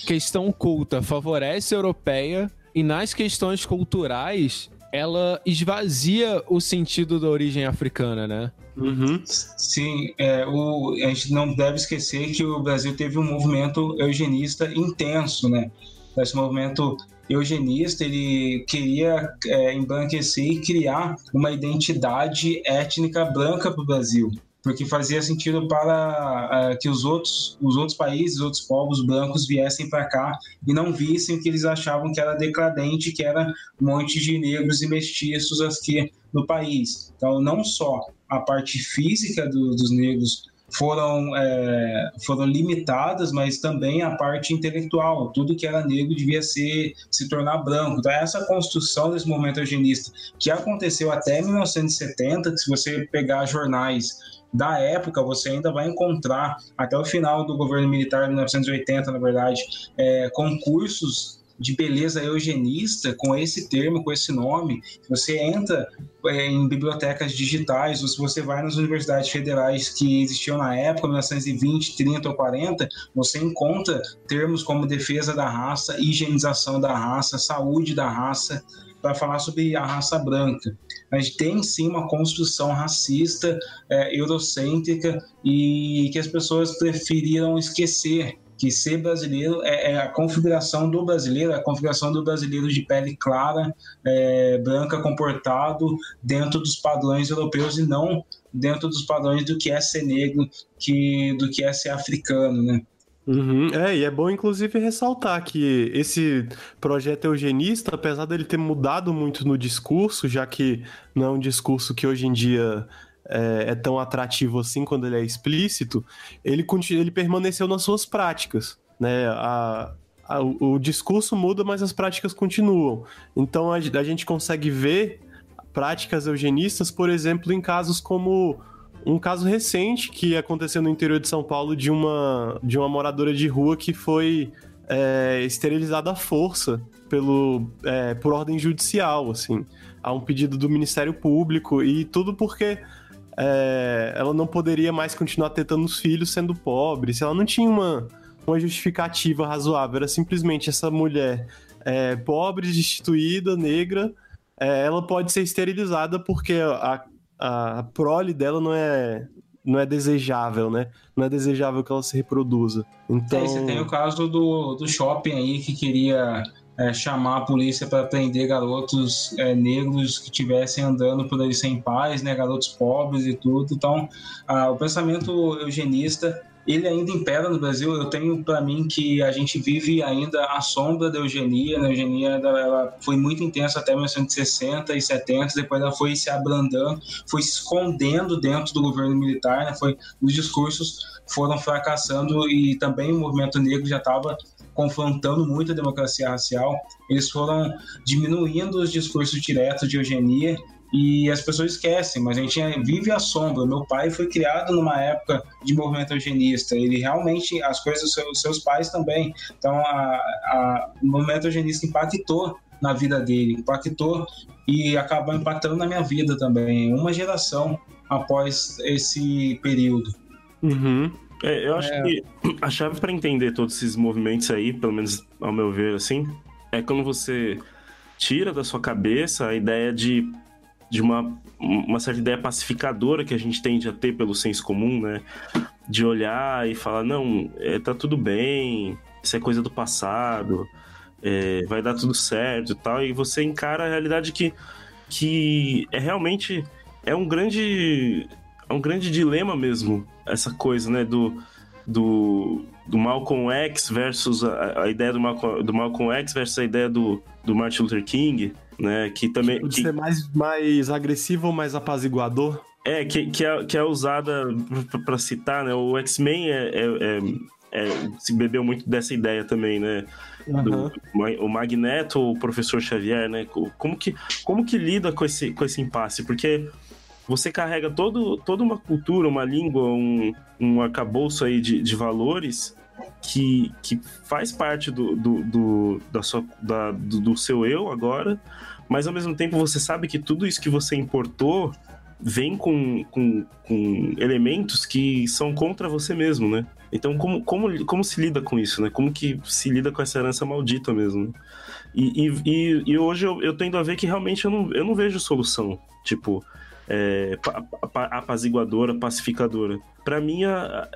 questão culta favorece a europeia e nas questões culturais ela esvazia o sentido da origem africana, né? Uhum. Sim, é, o, a gente não deve esquecer que o Brasil teve um movimento eugenista intenso, né? Esse movimento eugenista ele queria é, embranquecer e criar uma identidade étnica branca para o Brasil. Porque fazia sentido para uh, que os outros, os outros países, os outros povos brancos viessem para cá e não vissem o que eles achavam que era decadente, que era um monte de negros e mestiços aqui no país. Então, não só a parte física do, dos negros foram, é, foram limitadas, mas também a parte intelectual. Tudo que era negro devia ser, se tornar branco. Então, essa construção desse movimento eugenista, que aconteceu até 1970, que se você pegar jornais da época, você ainda vai encontrar, até o final do governo militar, 1980, na verdade, é, concursos de beleza eugenista com esse termo, com esse nome. Você entra é, em bibliotecas digitais, ou se você vai nas universidades federais que existiam na época, 1920, 30 ou 40, você encontra termos como defesa da raça, higienização da raça, saúde da raça, para falar sobre a raça branca. A gente tem sim uma construção racista, é, eurocêntrica e que as pessoas preferiram esquecer que ser brasileiro é, é, a configuração do brasileiro, a configuração do brasileiro de pele clara, é, branca, comportado dentro dos padrões europeus e não dentro dos padrões do que é ser negro, que, do que é ser africano, né? Uhum, é, e é bom inclusive ressaltar que esse projeto eugenista, apesar dele ter mudado muito no discurso, já que não é um discurso que hoje em dia é, é tão atrativo assim quando ele é explícito, ele, ele permaneceu nas suas práticas. Né? A, a, o, o, discurso muda, mas as práticas continuam. Então a, a gente consegue ver práticas eugenistas, por exemplo, em casos como um caso recente que aconteceu no interior de São Paulo de uma, de uma moradora de rua que foi é, esterilizada à força pelo, é, por ordem judicial, assim, a um pedido do Ministério Público e tudo porque é, ela não poderia mais continuar tentando os filhos sendo pobre, se ela não tinha uma, uma justificativa razoável, era simplesmente essa mulher é, pobre, destituída, negra, é, ela pode ser esterilizada porque a, a prole dela não é não é desejável, né? Não é desejável que ela se reproduza. Então... É, você tem o caso do, do shopping aí que queria é, chamar a polícia para prender garotos é, negros que estivessem andando por aí sem paz, né, garotos pobres e tudo. Então, o pensamento eugenista ele ainda impera no Brasil. Eu tenho para mim que a gente vive ainda à sombra da eugenia. A eugenia ela foi muito intensa até 1960 e 70, depois ela foi se abrandando, foi se escondendo dentro do governo militar. Né? Foi, os discursos foram fracassando e também o movimento negro já estava confrontando muito a democracia racial, eles foram diminuindo os discursos diretos de eugenia e as pessoas esquecem, mas a gente vive a sombra. Meu pai foi criado numa época de movimento eugenista, ele realmente, as coisas dos seus, seus pais também. Então, a, a, o movimento eugenista impactou na vida dele, impactou e acabou impactando na minha vida também, uma geração após esse período. Uhum. É, eu acho é. que a chave para entender todos esses movimentos aí, pelo menos ao meu ver, assim, é quando você tira da sua cabeça a ideia de, de uma, uma certa ideia pacificadora que a gente tende a ter pelo senso comum, né? De olhar e falar, não, é, tá tudo bem, isso é coisa do passado, é, vai dar tudo certo e tal, e você encara a realidade que, que é realmente é um grande é um grande dilema mesmo, essa coisa, né, do, do, do Malcolm X versus a, a ideia do Malcolm, do Malcolm X versus a ideia do, do Martin Luther King, né, que também... Tipo, que... ser mais, mais agressivo ou mais apaziguador? É, que, que, é, que é usada para citar, né, o X-Men é, é, é, é, se bebeu muito dessa ideia também, né, Uhum. Do, o Magneto, o professor Xavier, né? Como que, como que lida com esse, com esse impasse? Porque você carrega todo, toda uma cultura, uma língua, um, um arcabouço aí de, de valores que, que faz parte do, do, do da sua, da, do, do seu eu agora, mas ao mesmo tempo você sabe que tudo isso que você importou vem com, com, com elementos que são contra você mesmo, né? Então, como, como, como se lida com isso, né? Como que se lida com essa herança maldita mesmo? E, e, e, hoje eu, eu tendo a ver que realmente eu não, eu não vejo solução. Tipo, é, apaziguadora, pacificadora. Para mim, é,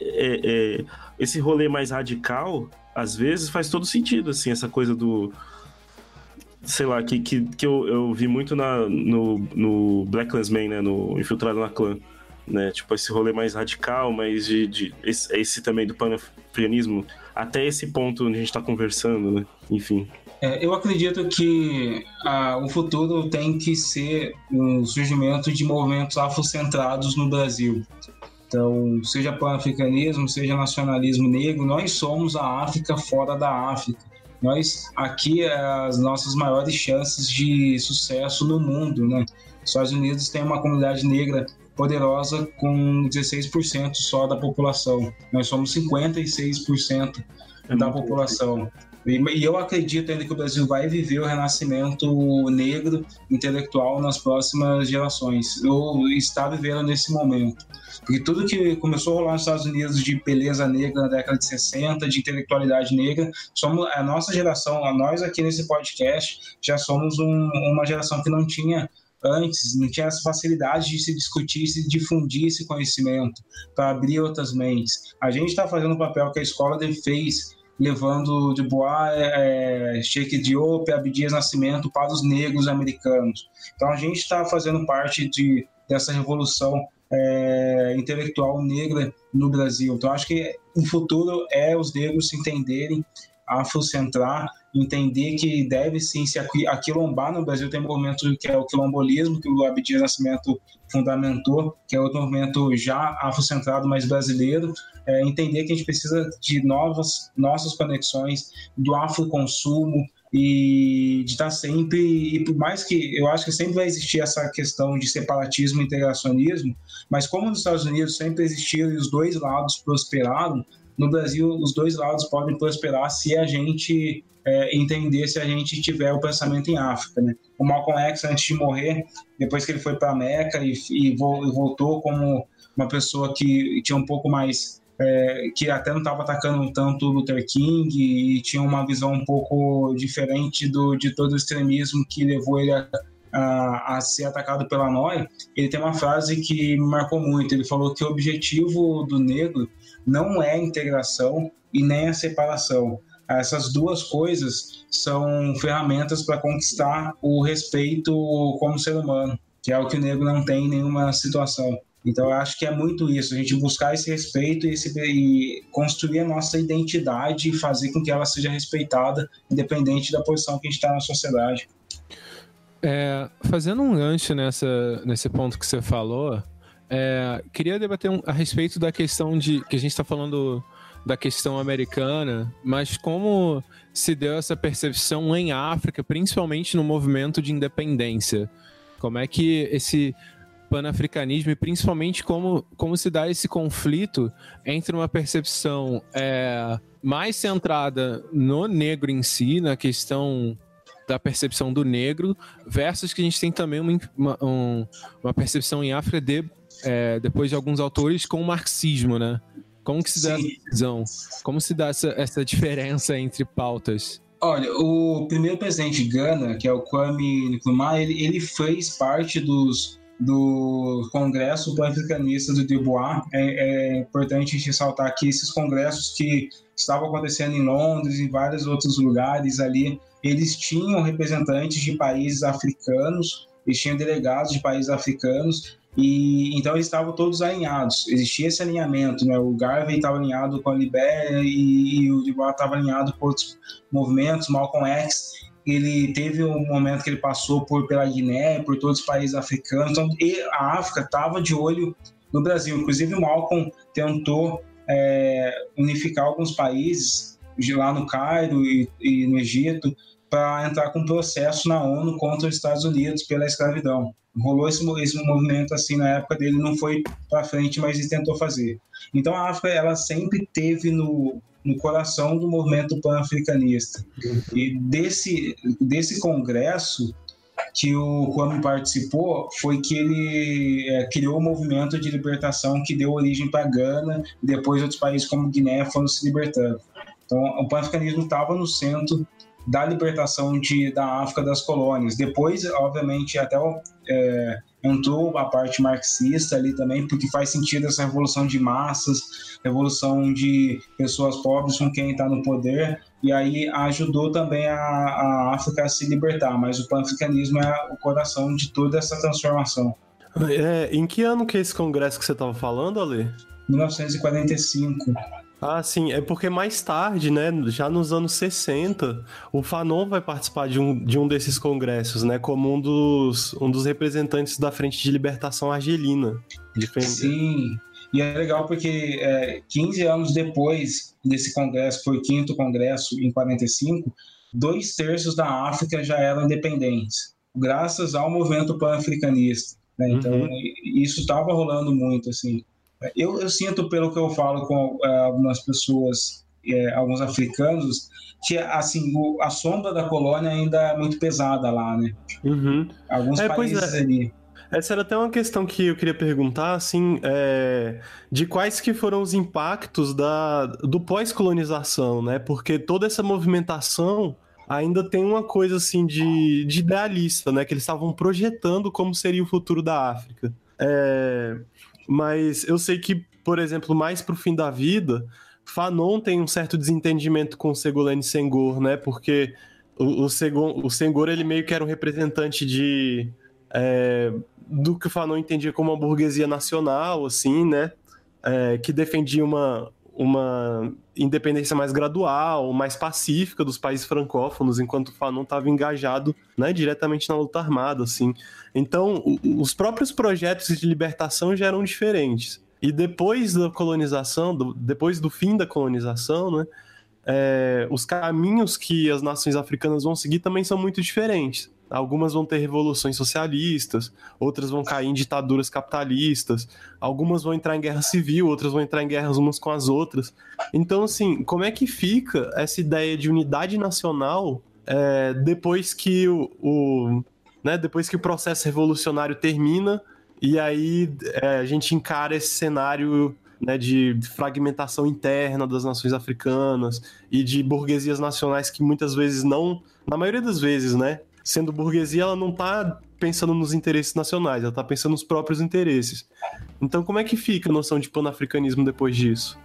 é, é, esse rolê mais radical, às vezes, faz todo sentido, assim, essa coisa do. Sei lá, que, que, que eu, eu vi muito na, no, no Black Clansman, né? No Infiltrado na Clã. né? Tipo, esse rolê mais radical, mas de, de esse, esse também do panafricanismo, até esse ponto onde a gente está conversando, né? Enfim. É, eu acredito que ah, o futuro tem que ser o surgimento de movimentos afrocentrados no Brasil. Então, seja pan-africanismo, seja nacionalismo negro, nós somos a África fora da África. Nós, aqui, é as nossas maiores chances de sucesso no mundo, né? Os Estados Unidos tem uma comunidade negra poderosa com 16% só da população. Nós somos 56% é da população. E eu acredito ainda que o Brasil vai viver o renascimento negro intelectual nas próximas gerações. Ou está vivendo nesse momento. Porque tudo que começou a rolar nos Estados Unidos de beleza negra na década de 60, de intelectualidade negra, somos a nossa geração, nós aqui nesse podcast, já somos um, uma geração que não tinha antes, não tinha essa facilidade de se discutir, se difundir esse conhecimento, para abrir outras mentes. A gente está fazendo o papel que a escola fez levando de Bois, é, Sheikh Diop, Abdias Nascimento para os negros americanos. Então a gente está fazendo parte de, dessa revolução é, intelectual negra no Brasil. Então acho que o futuro é os negros se entenderem, afrocentrar, entender que deve sim se aquilombar no Brasil. Tem um movimento que é o quilombolismo, que o Abdias Nascimento fundamentou, que é outro movimento já afrocentrado, mas brasileiro, é, entender que a gente precisa de novas nossas conexões, do afroconsumo e de estar sempre, e por mais que eu acho que sempre vai existir essa questão de separatismo e integracionismo, mas como nos Estados Unidos sempre existiram e os dois lados prosperaram, no Brasil os dois lados podem prosperar se a gente é, entender, se a gente tiver o pensamento em África. Né? O Malcolm X, antes de morrer, depois que ele foi para a Meca e, e, voltou como uma pessoa que tinha um pouco mais é, que até não estava atacando tanto o Luther King e tinha uma visão um pouco diferente do, de todo o extremismo que levou ele a, a, a, ser atacado pela NOI, ele tem uma frase que me marcou muito. Ele falou que o objetivo do negro não é a integração e nem a separação. Essas duas coisas são ferramentas para conquistar o respeito como ser humano, que é o que o negro não tem em nenhuma situação. Então, eu acho que é muito isso, a gente buscar esse respeito e, esse, e, construir a nossa identidade e fazer com que ela seja respeitada, independente da posição que a gente está na sociedade. É, fazendo um gancho nessa, nesse ponto que você falou, é, queria debater um, a respeito da questão de que a gente está falando da questão americana, mas como se deu essa percepção em África, principalmente no movimento de independência? Como é que esse panafricanismo e principalmente como, como se dá esse conflito entre uma percepção é, mais centrada no negro em si, na questão da percepção do negro, versus que a gente tem também uma, uma, uma percepção em África de, é, depois de alguns autores com o marxismo, né? Como que se dá Sim. essa visão? Como se dá essa, essa diferença entre pautas? Olha, o primeiro presidente de Gana, que é o Kwame Nkrumah, ele, ele fez parte dos do Congresso Pan-Africanista do Dubois. É, é importante ressaltar que esses congressos que estavam acontecendo em Londres em vários outros lugares ali, eles tinham representantes de países africanos, eles tinham delegados de países africanos, e então eles estavam todos alinhados. Existia esse alinhamento, né? O Garvey estava alinhado com a Libéria e, e o Dubois estava alinhado com outros movimentos, Malcolm X ele teve um momento que ele passou por pela Guiné, por todos os países africanos, então a África estava de olho no Brasil. Inclusive, o Malcolm tentou é, unificar alguns países lá no Cairo e, e no Egito para entrar com um processo na ONU contra os Estados Unidos pela escravidão. Rolou esse, esse movimento assim na época dele, não foi para frente, mas ele tentou fazer. Então a África ela sempre teve no, no coração do movimento pan-africanista. E desse, desse congresso que o Kwame participou foi que ele é, criou o um movimento de libertação que deu origem para Gana e depois outros países como Guiné foram se libertando. Então, o pan-africanismo estava no centro da libertação de, da África das colônias. Depois, obviamente, até é, entrou a parte marxista ali também, porque faz sentido essa revolução de massas, revolução de pessoas pobres com quem está no poder, e aí ajudou também a, a África a se libertar, mas o pan-africanismo é o coração de toda essa transformação. É, em que ano que é esse congresso que você estava falando, Ale? 1945. Ah, sim, é porque mais tarde, né, já nos anos 60, o Fanon vai participar de um, de um desses congressos, né, como um dos, um dos representantes da Frente de Libertação Argelina. Sim, e é legal porque é, 15 anos depois desse congresso, foi o quinto congresso em 45, dois terços da África já eram independentes, graças ao movimento pan-africanista. Né? Então, uhum. isso estava rolando muito, assim. Eu, eu, sinto, pelo que eu falo com é, algumas pessoas, é, alguns africanos, que assim o, a sombra da colônia ainda é muito pesada lá, né? Uhum. Alguns é, países ali. Essa era até uma questão que eu queria perguntar, assim, é, de quais que foram os impactos da, do pós-colonização, né? Porque toda essa movimentação ainda tem uma coisa, assim, de, de idealista, né? Que eles estavam projetando como seria o futuro da África. É, mas eu sei que, por exemplo, mais pro fim da vida, Fanon tem um certo desentendimento com Segolene Senghor, né? Porque o, o, Senghor, o Senghor, ele meio que era um representante de... É, do que o Fanon entendia como uma burguesia nacional, assim, né? É, que defendia uma, uma independência mais gradual, mais pacífica dos países francófonos, enquanto o Fanon estava engajado né, diretamente na luta armada, assim. Então, os próprios projetos de libertação já eram diferentes. E depois da colonização, do, depois do fim da colonização, né, é, os caminhos que as nações africanas vão seguir também são muito diferentes. Algumas vão ter revoluções socialistas, outras vão cair em ditaduras capitalistas, algumas vão entrar em guerra civil, outras vão entrar em guerras umas com as outras. Então, assim, como é que fica essa ideia de unidade nacional é, depois que o, o, né, depois que o processo revolucionário termina e aí é, a gente encara esse cenário né, de fragmentação interna das nações africanas e de burguesias nacionais que muitas vezes não, na maioria das vezes, né, sendo burguesia, ela não está pensando nos interesses nacionais, ela está pensando nos próprios interesses. Então, como é que fica a noção de panafricanismo depois disso?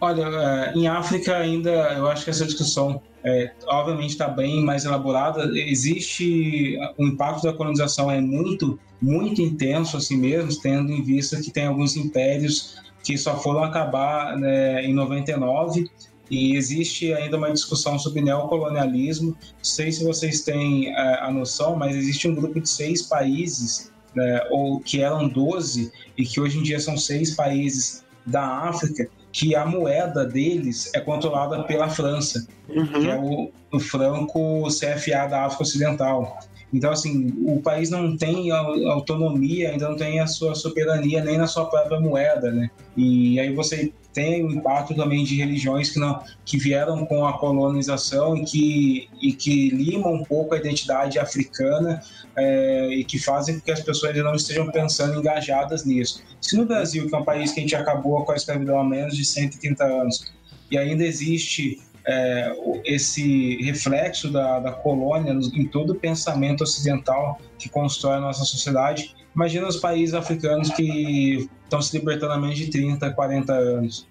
Olha, é, em África ainda eu acho que essa discussão é, obviamente está bem mais elaborada. Existe o impacto da colonização é muito, muito intenso assim mesmo, tendo em vista que tem alguns impérios que só foram acabar né, em 99 e existe ainda uma discussão sobre neocolonialismo. Não sei se vocês têm é, a noção, mas existe um grupo de seis países, né, ou que eram 12, e que hoje em dia são seis países da África, que a moeda deles é controlada pela França, uhum. que é o, o franco CFA da África Ocidental. Então, assim, o país não tem autonomia, ainda não tem a sua soberania nem na sua própria moeda, né? E aí você tem o impacto também de religiões que, não, que vieram com a colonização e que, e que limam um pouco a identidade africana é, e que fazem com que as pessoas não estejam pensando engajadas nisso. Se no Brasil, que é um país que a gente acabou com a escravidão há menos de 130 anos, e ainda existe é, esse reflexo da, da colônia em todo o pensamento ocidental que constrói a nossa sociedade, Imagina os países africanos que estão se libertando há menos de 30, 40 anos.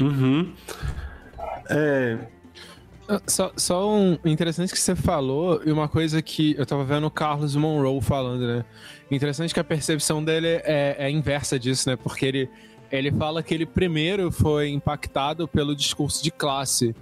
Uhum. É... Só, só um interessante que você falou, e uma coisa que eu tava vendo o Carlos Monroe falando, né? Interessante que a percepção dele é, é inversa disso, né? Porque ele, ele fala que ele primeiro foi impactado pelo discurso de classe.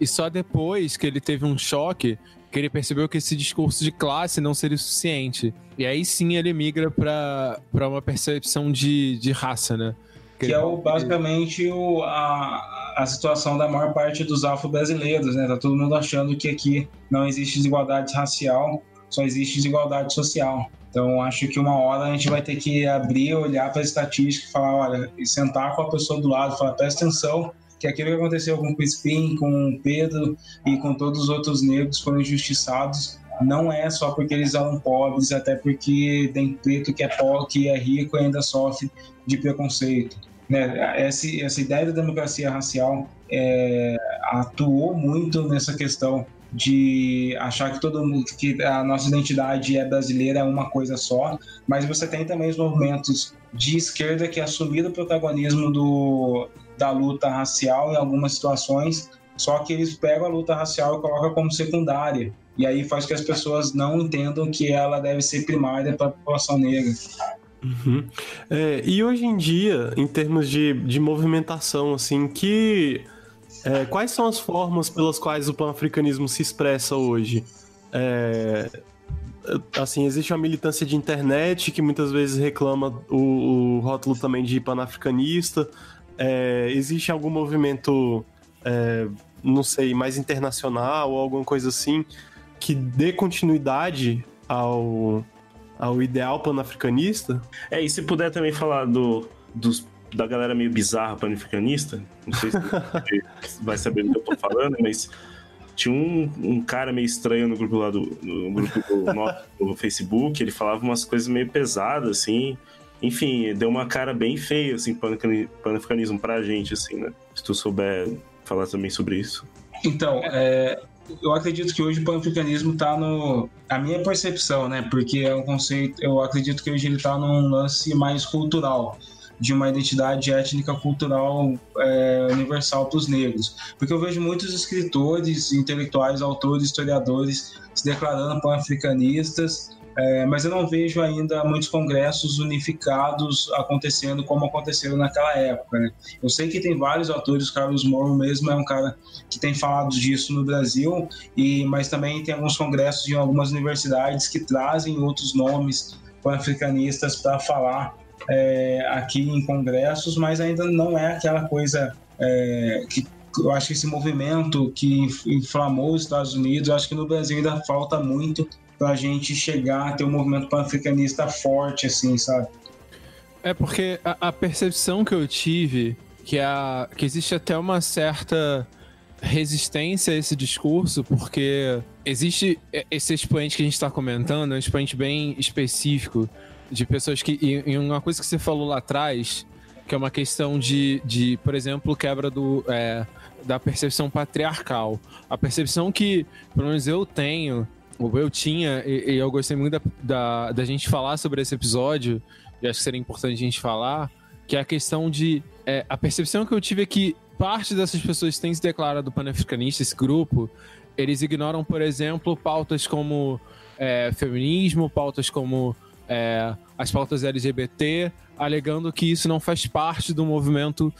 E só depois que ele teve um choque que ele percebeu que esse discurso de classe não seria suficiente. E aí sim ele migra para uma percepção de, de raça, né? Que, que é o, basicamente o, a, a situação da maior parte dos afro-brasileiros, né? Tá todo mundo achando que aqui não existe desigualdade racial, só existe desigualdade social. Então, acho que uma hora a gente vai ter que abrir, olhar para a estatística e falar, olha, e sentar com a pessoa do lado, falar, presta atenção, que aquilo que aconteceu com o Crispim, com o Pedro e com todos os outros negros foram injustiçados não é só porque eles eram pobres, até porque tem preto que é pobre, que é rico e ainda sofre de preconceito. Né? Essa, essa ideia da democracia racial é, atuou muito nessa questão de achar que todo mundo que a nossa identidade é brasileira é uma coisa só, mas você tem também os movimentos de esquerda que assumiram o protagonismo do, da luta racial em algumas situações, só que eles pegam a luta racial e colocam como secundária. E aí faz que as pessoas não entendam que ela deve ser primária para a população negra. Uhum. É, e hoje em dia, em termos de, de movimentação, assim, que é, quais são as formas pelas quais o pan-africanismo se expressa hoje? É, assim, existe uma militância de internet que muitas vezes reclama o, o rótulo também de panafricanista. É, existe algum movimento, é, não sei, mais internacional ou alguma coisa assim que dê continuidade ao, ao ideal panafricanista? É, e se puder também falar do, dos, da galera meio bizarra panafricanista, não sei se você vai saber do que eu tô falando, mas tinha um, um cara meio estranho no grupo lá do, no grupo do, do Facebook, ele falava umas coisas meio pesadas, assim. Enfim, deu uma cara bem feia, assim, panafricanismo pra gente, assim, né? Se tu souber falar também sobre isso. Então, é, eu acredito que hoje o panafricanismo está no. A minha percepção, né? Porque é um conceito. Eu acredito que hoje ele está num lance mais cultural de uma identidade étnica cultural é, universal para os negros. Porque eu vejo muitos escritores, intelectuais, autores, historiadores se declarando pan-africanistas, é, mas eu não vejo ainda muitos congressos unificados acontecendo como aconteceram naquela época. Né? Eu sei que tem vários autores, Carlos Moro mesmo é um cara que tem falado disso no Brasil, e mas também tem alguns congressos em algumas universidades que trazem outros nomes pan-africanistas para falar é, aqui em congressos, mas ainda não é aquela coisa é, que eu acho que esse movimento que inflamou os Estados Unidos, eu acho que no Brasil ainda falta muito para a gente chegar a ter um movimento pan-africanista forte, assim, sabe? É porque a, a, percepção que eu tive que, a, que existe até uma certa resistência a esse discurso, porque existe esse expoente que a gente está comentando, é um expoente bem específico de pessoas que. E, uma coisa que você falou lá atrás, que é uma questão de, de por exemplo, quebra do, é, da percepção patriarcal. A percepção que, pelo menos eu tenho, eu tinha, e, e eu gostei muito da, da, da, gente falar sobre esse episódio, e acho que seria importante a gente falar, que é a questão de. É, a percepção que eu tive é que parte dessas pessoas que têm se declarado panafricanista, esse grupo, eles ignoram, por exemplo, pautas como é, feminismo, pautas como é, as pautas LGBT, alegando que isso não faz parte do movimento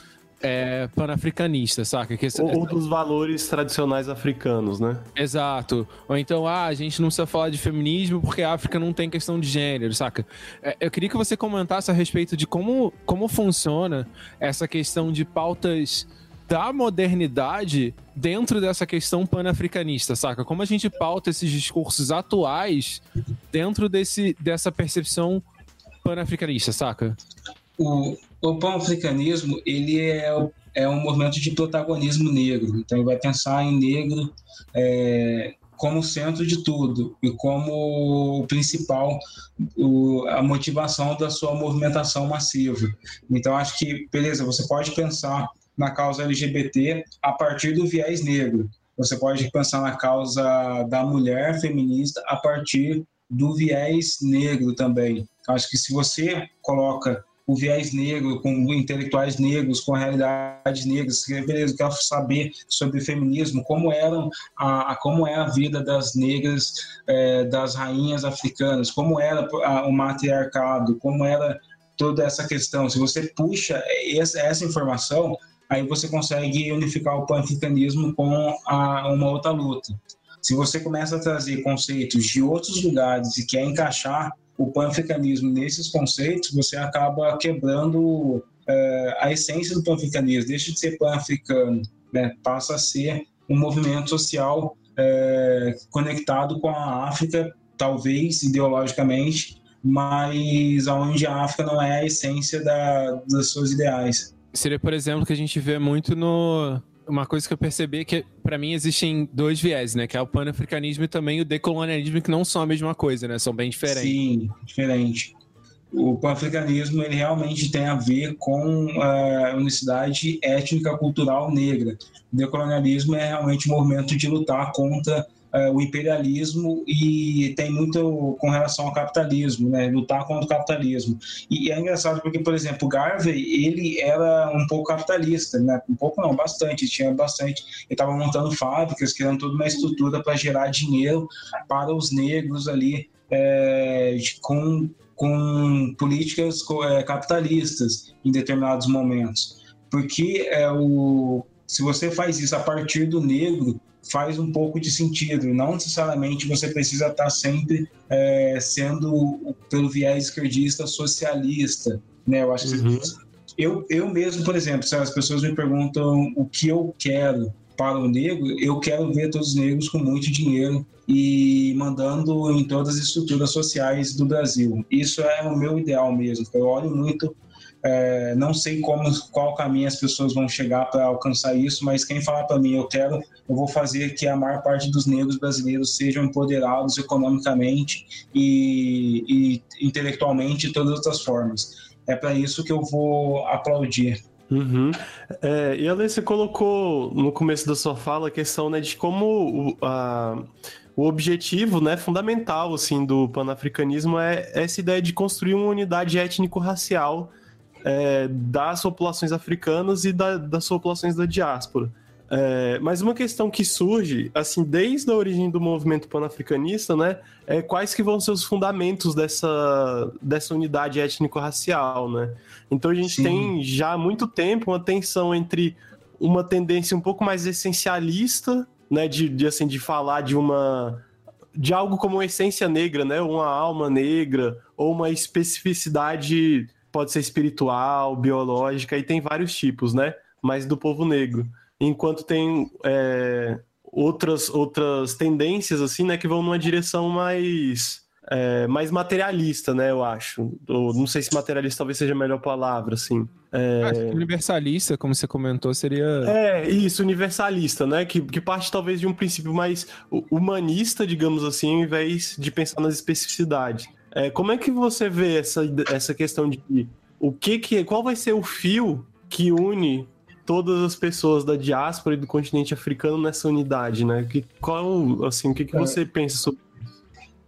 é, panafricanista, saca? Que, ou, ou, dos valores tradicionais africanos, né? Exato. Ou então, ah, a gente não precisa falar de feminismo porque a África não tem questão de gênero, saca? É, eu queria que você comentasse a respeito de como, como funciona essa questão de pautas da modernidade dentro dessa questão panafricanista, saca? Como a gente pauta esses discursos atuais dentro desse, dessa percepção panafricanista, saca? O, o pan-africanismo, ele é, é um movimento de protagonismo negro. Então, ele vai pensar em negro é, como centro de tudo e como o principal o, a motivação da sua movimentação massiva. Então, acho que, beleza, você pode pensar na causa LGBT a partir do viés negro. Você pode pensar na causa da mulher feminista a partir do viés negro também. Acho que se você coloca o viés negro, com intelectuais negros, com realidades negras, beleza, quero saber sobre feminismo, como eram a, a como é a vida das negras, é, das rainhas africanas, como era a, o matriarcado, como era toda essa questão. Se você puxa essa, essa informação, aí você consegue unificar o panafricanismo com a, uma outra luta. Se você começa a trazer conceitos de outros lugares e quer encaixar o pan-africanismo nesses conceitos, você acaba quebrando é, a essência do pan-africanismo. Deixa de ser pan-africano, né? passa a ser um movimento social é, conectado com a África, talvez ideologicamente, mas onde a África não é a essência da, das suas ideais. Seria, por exemplo, que a gente vê muito no, uma coisa que eu percebi é que, para mim, existem dois viés, né? Que é o panafricanismo e também o decolonialismo, que não são a mesma coisa, né? São bem diferentes. Sim, diferente. O panafricanismo, ele realmente tem a ver com a unicidade étnica cultural negra. O decolonialismo é realmente um movimento de lutar contra uh, o imperialismo e tem muito com relação ao capitalismo, né? Lutar contra o capitalismo. E é engraçado porque, por exemplo, Garvey, ele era um pouco capitalista, né? Um pouco não, bastante, tinha bastante. Ele estava montando fábricas, criando toda uma estrutura para gerar dinheiro para os negros ali, é, com com políticas é, capitalistas em determinados momentos. Porque é o, se você faz isso a partir do negro, faz um pouco de sentido. Não necessariamente você precisa estar sempre é, sendo, pelo viés esquerdista, socialista. Né? Eu acho uhum. que eu, eu mesmo, por exemplo, se as pessoas me perguntam o que eu quero para o negro, eu quero ver todos os negros com muito dinheiro e mandando em todas as estruturas sociais do Brasil. Isso é o meu ideal mesmo. Eu olho muito é, não sei como, qual caminho as pessoas vão chegar para alcançar isso, mas quem falar para mim, eu quero, eu vou fazer que a maior parte dos negros brasileiros sejam empoderados economicamente e, e intelectualmente de todas as outras formas. É para isso que eu vou aplaudir. Uhum. É, e ali você colocou no começo da sua fala a questão né, de como o, a, o objetivo né, fundamental assim, do panafricanismo é essa ideia de construir uma unidade étnico-racial é, das populações africanas e da, das populações da diáspora. É, mas uma questão que surge, assim, desde a origem do movimento panafricanista, né, é quais que vão ser os fundamentos dessa, dessa unidade étnico-racial, né? Então a gente Sim. tem já há muito tempo uma tensão entre uma tendência um pouco mais essencialista, né, de, de assim, de falar de uma de algo como essência negra, né, uma alma negra ou uma especificidade pode ser espiritual, biológica, e tem vários tipos, né? Mas do povo negro. Enquanto tem é, outras, outras tendências, assim, né, que vão numa direção mais. É, mais materialista, né, eu acho. Ou, não sei se materialista talvez seja a melhor palavra, assim. É... universalista, como você comentou, seria. É, isso, universalista, né? Que, que parte talvez de um princípio mais humanista, digamos assim, ao invés de pensar nas especificidades. É, como é que você vê essa, essa questão de o que que qual vai ser o fio que une todas as pessoas da diáspora e do continente africano nessa unidade, né? Que qual assim o que, que é. você pensa sobre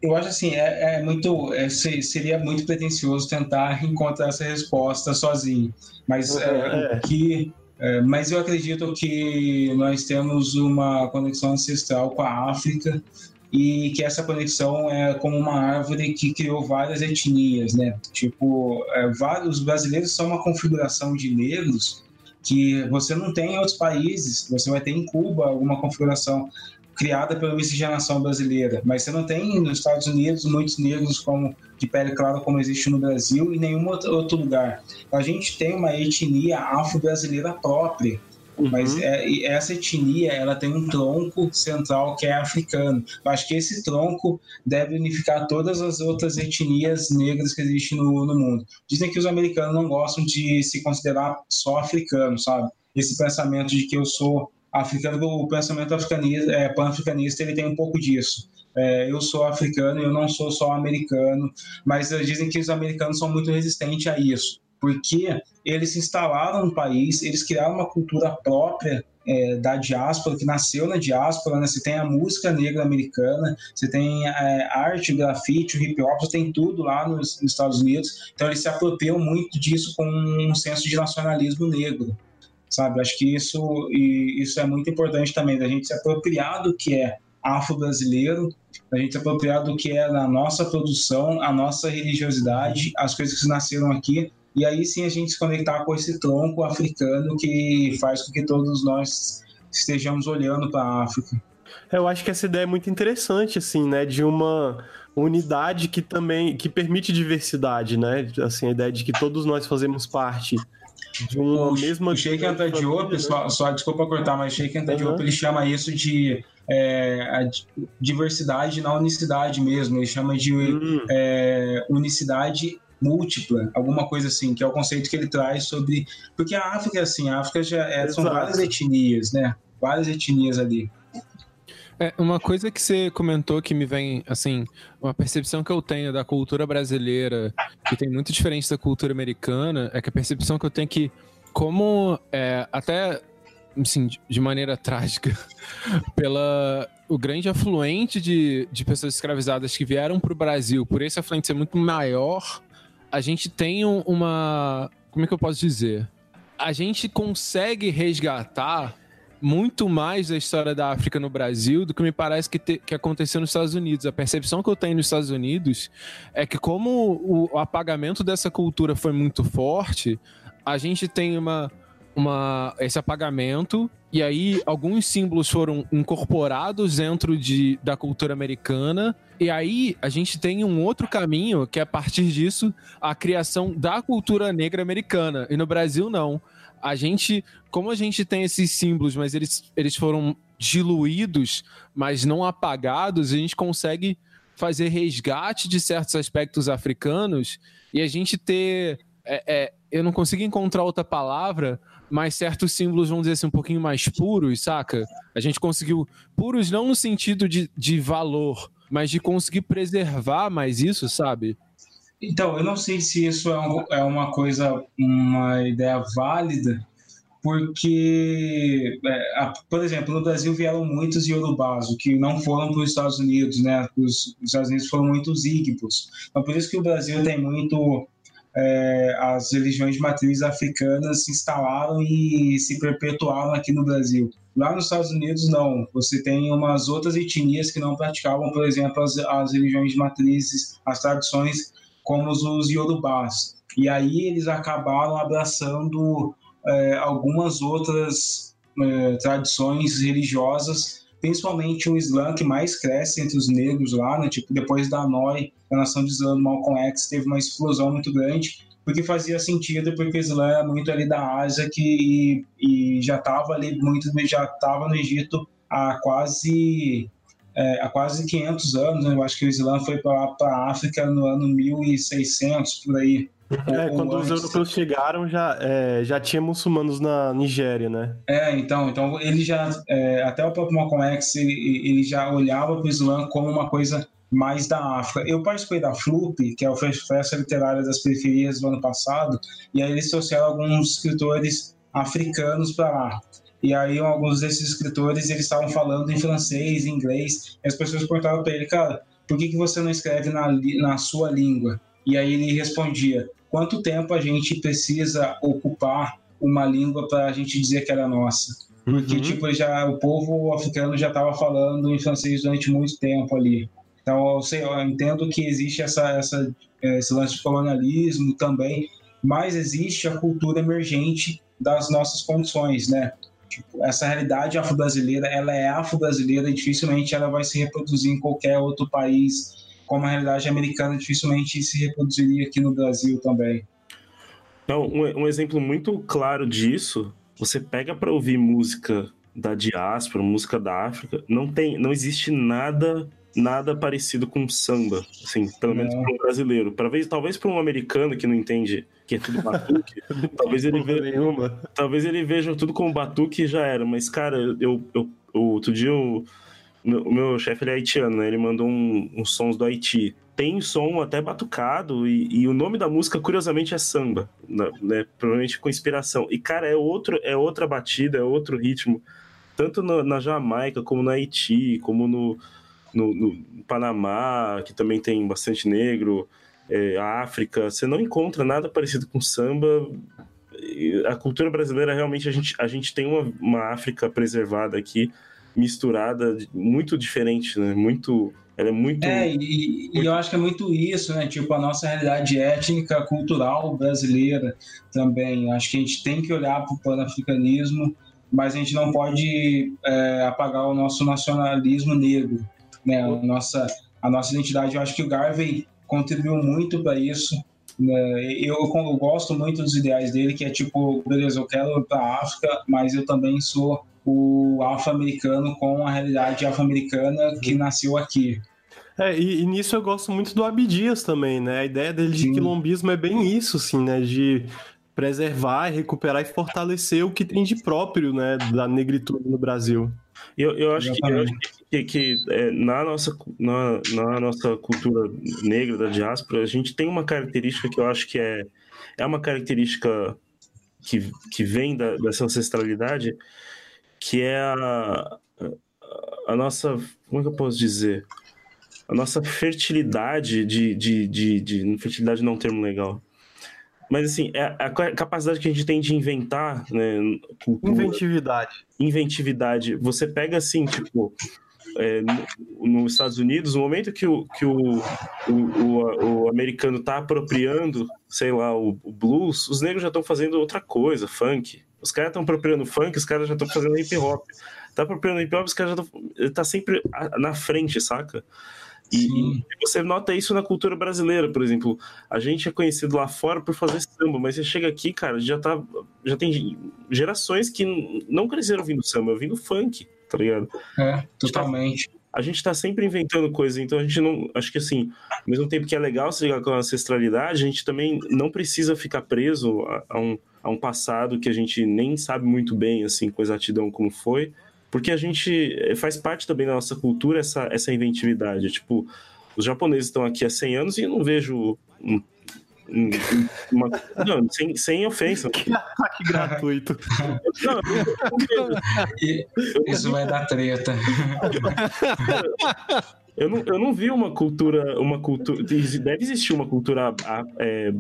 eu acho assim, é, é muito. É, seria muito pretencioso tentar encontrar essa resposta sozinho. Mas é, é. que. Mas eu acredito que nós temos uma conexão ancestral com a África e que essa conexão é como uma árvore que criou várias etnias, né? Tipo, é, vários brasileiros são uma configuração de negros que você não tem em outros países. Você vai ter em Cuba alguma configuração criada pela miscigenação brasileira, mas você não tem nos Estados Unidos muitos negros como de pele clara como existe no Brasil e nenhum outro lugar. A gente tem uma etnia afro-brasileira própria Uhum. Mas é, essa etnia ela tem um tronco central que é africano. Eu acho que esse tronco deve unificar todas as outras etnias negras que existem no, no mundo. Dizem que os americanos não gostam de se considerar só africanos, sabe? Esse pensamento de que eu sou africano, o pensamento africanista, é, pan-africanista, ele tem um pouco disso. É, eu sou africano, eu não sou só americano, mas dizem que os americanos são muito resistentes a isso porque eles se instalaram no país, eles criaram uma cultura própria é, da diáspora, que nasceu na diáspora, né? Você tem a música negra americana, você tem é, arte, grafite, hip hop, você tem tudo lá nos, nos, Estados Unidos. Então eles se apropriam muito disso com um senso de nacionalismo negro, sabe? Acho que isso, e, isso é muito importante também, da gente se apropriar do que é afro-brasileiro, da gente se apropriar do que é a nossa produção, a nossa religiosidade, as coisas que nasceram aqui, e aí sim a gente se conectar com esse tronco africano que faz com que todos nós estejamos olhando para a África. Eu acho que essa ideia é muito interessante, assim, né? De uma unidade que também que permite diversidade, né? Assim, a ideia de que todos nós fazemos parte de uma o mesma. O Sheikh Anta Diop, né? só, só desculpa cortar, mas Sheikh Anta uhum. Ele chama isso de é, diversidade na unicidade mesmo. Ele chama de hum. é, unicidade múltipla, alguma coisa assim, que é o conceito que ele traz sobre. Porque a África, assim, a África já é, são várias etnias, né? Várias etnias ali. É, uma coisa que você comentou que me vem, assim, uma percepção que eu tenho da cultura brasileira, que tem muito diferente da cultura americana, é que a percepção que eu tenho é que, como é, até assim, de maneira trágica, pela o grande afluente de, de pessoas escravizadas que vieram para o Brasil, por esse afluente ser muito maior a gente tem uma. Como é que eu posso dizer? A gente consegue resgatar muito mais da história da África no Brasil do que me parece que, te, que aconteceu nos Estados Unidos. A percepção que eu tenho nos Estados Unidos é que, como o, o apagamento dessa cultura foi muito forte, a gente tem uma, uma, esse apagamento, e aí alguns símbolos foram incorporados dentro de, da cultura americana, e aí a gente tem um outro caminho, que é a partir disso, a criação da cultura negra americana. E no Brasil, não a gente, como a gente tem esses símbolos, mas eles, eles foram diluídos, mas não apagados, a gente consegue fazer resgate de certos aspectos africanos e a gente ter. É, é, eu não consigo encontrar outra palavra, mas certos símbolos, vamos dizer assim, um pouquinho mais puros, saca? A gente conseguiu. Puros não no sentido de, de valor, mas de conseguir preservar mais isso, sabe? Então, eu não sei se isso é, um, é uma coisa, uma ideia válida, porque, é, a, por exemplo, no Brasil vieram muitos Yorubás, que não foram para os Estados Unidos, né? Os, os Estados Unidos foram muitos Igbos. Então, por isso que o Brasil tem muito. É, as religiões de matriz africanas se instalaram e se perpetuaram aqui no Brasil. Lá nos Estados Unidos, não. Você tem umas outras etnias que não praticavam, por exemplo, as, as religiões de matrizes, as tradições como os Yorubás. E aí eles acabaram abraçando é, algumas outras é, tradições religiosas, principalmente o Islã, que mais cresce entre os negros lá, né? tipo, depois da NOI, a nação de Islã do Malcolm X, teve uma explosão muito grande, porque fazia sentido, porque o Islã é muito ali da Ásia, que e, já estava ali muito, já estava no Egito há quase é, há quase 500 anos, né? eu acho que o Islã foi para a África no ano 1600, por aí. É, quando antes. os europeus chegaram, já, é, já tinha muçulmanos na Nigéria, né? É, então, então ele já, é, até o próprio Malcolm X, ele, ele já olhava para o Islã como uma coisa mais da África. Eu participei da FLUP, que é a Festa Literária das Periferias do ano passado, e aí eles trouxeram alguns escritores africanos para lá. E aí alguns desses escritores eles estavam falando em francês, em inglês, e as pessoas perguntavam para ele, cara, por que, que você não escreve na, na sua língua? E aí ele respondia, quanto tempo a gente precisa ocupar uma língua para a gente dizer que era nossa? Porque uhum. tipo já o povo africano já estava falando em francês durante muito tempo ali. Então eu, sei, eu entendo que existe essa, essa esse lance de colonialismo também, mas existe a cultura emergente das nossas condições, né? Tipo, essa realidade afro-brasileira, ela é afro-brasileira e dificilmente ela vai se reproduzir em qualquer outro país, como a realidade americana dificilmente se reproduziria aqui no Brasil também. Não, um, um exemplo muito claro disso, você pega para ouvir música da diáspora, música da África, não tem, não existe nada nada parecido com samba, assim, pelo menos para um brasileiro. Talvez, talvez para um americano que não entende que é tudo batuque, talvez ele veja, nenhuma. talvez ele veja tudo como batuque e já era. Mas cara, eu, eu, outro dia eu, o meu chefe ele é haitiano, né? Ele mandou um, uns sons do Haiti. Tem som até batucado e, e, o nome da música, curiosamente, é samba, né? Provavelmente com inspiração. E, cara, é, outro, é outra batida, é outro ritmo. Tanto na Jamaica, como no Haiti, como no, no, no Panamá, que também tem bastante negro, é, a África, você não encontra nada parecido com samba. A cultura brasileira, realmente, a gente, a gente tem uma, uma África preservada aqui, misturada, muito diferente, né? Muito ela é muito. É, e, muito... e, eu acho que é muito isso, né? Tipo, a nossa realidade étnica, cultural brasileira também. Acho que a gente tem que olhar para o panafricanismo, mas a gente não pode é, apagar o nosso nacionalismo negro né? A nossa, a nossa identidade. Eu acho que o Garvey contribuiu muito para isso. Né? Eu, eu, gosto muito dos ideais dele, que é tipo, beleza, eu quero ir para a África, mas eu também sou o afro-americano com a realidade afro-americana que nasceu aqui. É, e, e, nisso eu gosto muito do Abdias também, né? A ideia dele de Sim. quilombismo é bem isso, assim, né? De preservar, recuperar e fortalecer o que tem de próprio, né? Da negritude no Brasil. Eu, eu, acho que, eu acho que, que é, na, nossa, na, na nossa cultura negra da diáspora, a gente tem uma característica que eu acho que é, é uma característica que, que vem da, dessa ancestralidade, que é a, a nossa. Como é que eu posso dizer? A nossa fertilidade de. de, de, de fertilidade não é um termo legal. Mas assim, é a ca- capacidade que a gente tem de inventar, né? Cultura, Inventividade. inventividade. Você pega assim, tipo, é, no- nos Estados Unidos, no momento que o, que o, o, o, o americano tá apropriando, sei lá, o, o blues, os negros já estão fazendo outra coisa, funk. Os caras estão apropriando funk, os caras já estão fazendo hip hop. Tá apropriando hip hop, os caras já estão. Tá sempre na frente, saca? E, e você nota isso na cultura brasileira, por exemplo. A gente é conhecido lá fora por fazer samba, mas você chega aqui, cara, já tá. Já tem gerações que não cresceram ouvindo samba, ouvindo funk, tá ligado? É, totalmente. A gente tá sempre inventando coisas, então a gente não. Acho que assim, ao mesmo tempo que é legal se ligar com a ancestralidade, a gente também não precisa ficar preso a, a um, a um passado que a gente nem sabe muito bem, assim, com exatidão como foi. Porque a gente eh, faz parte também da nossa cultura essa, essa inventividade. Tipo, os japoneses estão aqui há 100 anos e eu não vejo. um- uma, não, sem, sem ofensa. Ataque gratuito. Não, eu não- isso vai dar treta. Eu não, eu não vi uma cultura, uma cultura. Deve existir uma cultura é,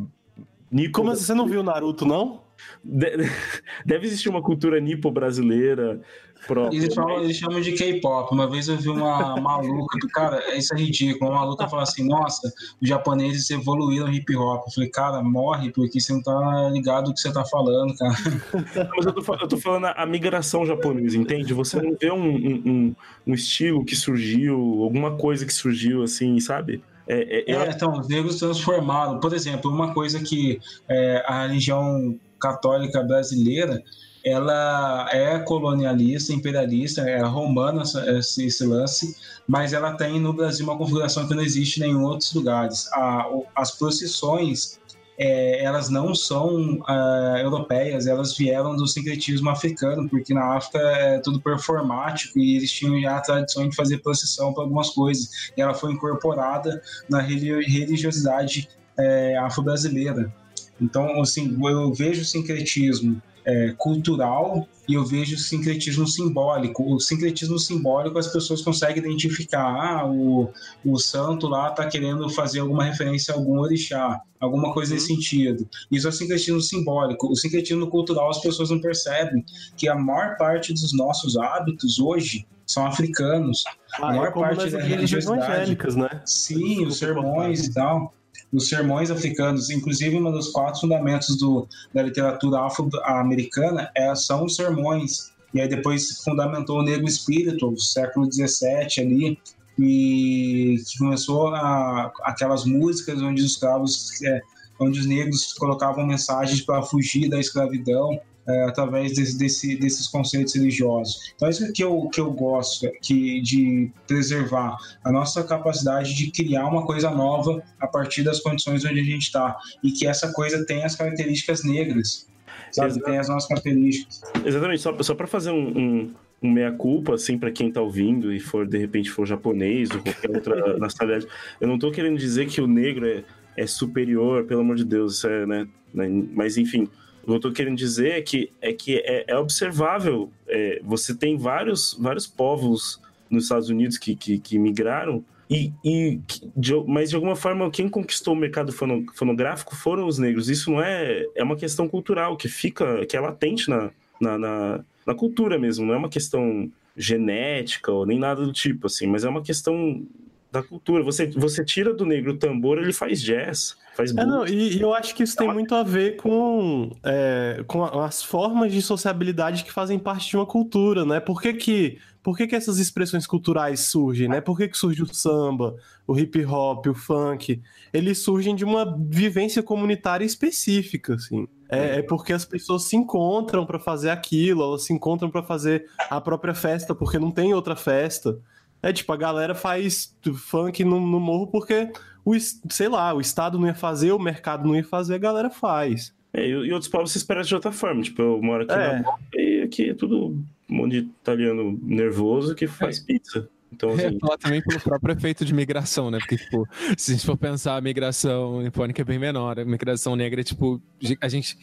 nipo. Como assim? Você não viu Naruto, não? de- Deve existir uma cultura nipo brasileira própria. Eles, falam, eles chamam de K-pop. Uma vez eu vi uma maluca, do cara, isso é ridículo. Uma maluca fala assim: Nossa, os japoneses evoluíram no hip hop. Eu falei, cara, morre, porque você não tá ligado o que você tá falando, cara. Mas eu tô, eu tô falando a, a migração japonesa, entende? Você não vê um, um, um- um estilo que surgiu, alguma coisa que surgiu, assim, sabe? É, é- é- então, os negros transformaram. Por exemplo, uma coisa que é, a religião católica brasileira ela é colonialista, imperialista, é romana esse, esse lance, mas ela tem no Brasil uma configuração que não existe em outros lugares. A- as procissões é, elas não são ah, europeias, elas vieram do sincretismo africano, porque na África é tudo performático e eles tinham já a tradição de fazer procissão para algumas coisas. E ela foi incorporada na reli- religiosidade é, afro-brasileira. Então, assim, eu vejo o sincretismo é, cultural e eu vejo o sincretismo simbólico. O sincretismo simbólico as pessoas conseguem identificar. Ah, o, o santo lá está querendo fazer alguma referência a algum orixá, alguma coisa nesse sentido. Isso é o sincretismo simbólico. O sincretismo cultural as pessoas não percebem que a maior parte dos nossos hábitos hoje são africanos. Ah, maior é como parte nas da igrejas religiosidade. evangélicas, né? Sim, os sermões e tal. Os sermões africanos, inclusive um dos quatro fundamentos do, da literatura afro-americana é, são os sermões. E aí depois fundamentou o negro espírito, século XVII ali, e que começou a, aquelas músicas onde os escravos, é, onde os negros colocavam mensagens para fugir da escravidão é, através desse, desse, desses conceitos religiosos. Então, isso que eu, que eu gosto que, de preservar a nossa capacidade de criar uma coisa nova a partir das condições onde a gente está e que essa coisa tem as características negras, sabe? Tem as nossas características. Exatamente, só, só para fazer um, um, um meia-culpa, assim, para quem tá ouvindo e for, de repente, for japonês ou qualquer outra nacionalidade, eu não tô querendo dizer que o negro é, é superior, pelo amor de Deus, isso é, né, né, mas enfim, o que eu tô querendo dizer é que é, que é, é observável, é, você tem vários, vários povos nos Estados Unidos que, que, que migraram, e, e de, mas de alguma forma quem conquistou o mercado fono- fonográfico foram os negros. Isso não é é uma questão cultural que fica que é latente na, na, na, na cultura mesmo. Não é uma questão genética ou nem nada do tipo assim, mas é uma questão da cultura. Você você tira do negro o tambor, ele faz jazz, faz É, blues. não, e, e eu acho que isso tem muito a ver com, é, com as formas de sociabilidade que fazem parte de uma cultura, né? Por que que, por que, que essas expressões culturais surgem, né? Por que, que surge o samba, o hip hop, o funk? Eles surgem de uma vivência comunitária específica, assim. É, é porque as pessoas se encontram para fazer aquilo, elas se encontram para fazer a própria festa, porque não tem outra festa. É tipo, a galera faz funk no, no morro porque o, sei lá, o Estado não ia fazer, o mercado não ia fazer, a galera faz. É, e, e outros povos se esperam de outra forma. Tipo, eu moro aqui É. na e aqui é tudo um monte de italiano nervoso que faz pizza. Então, Eu ia assim, falar também pelo próprio efeito de migração, né? Porque, tipo, se a gente for pensar, a migração nipônica é bem menor. A migração negra é, tipo, a gente.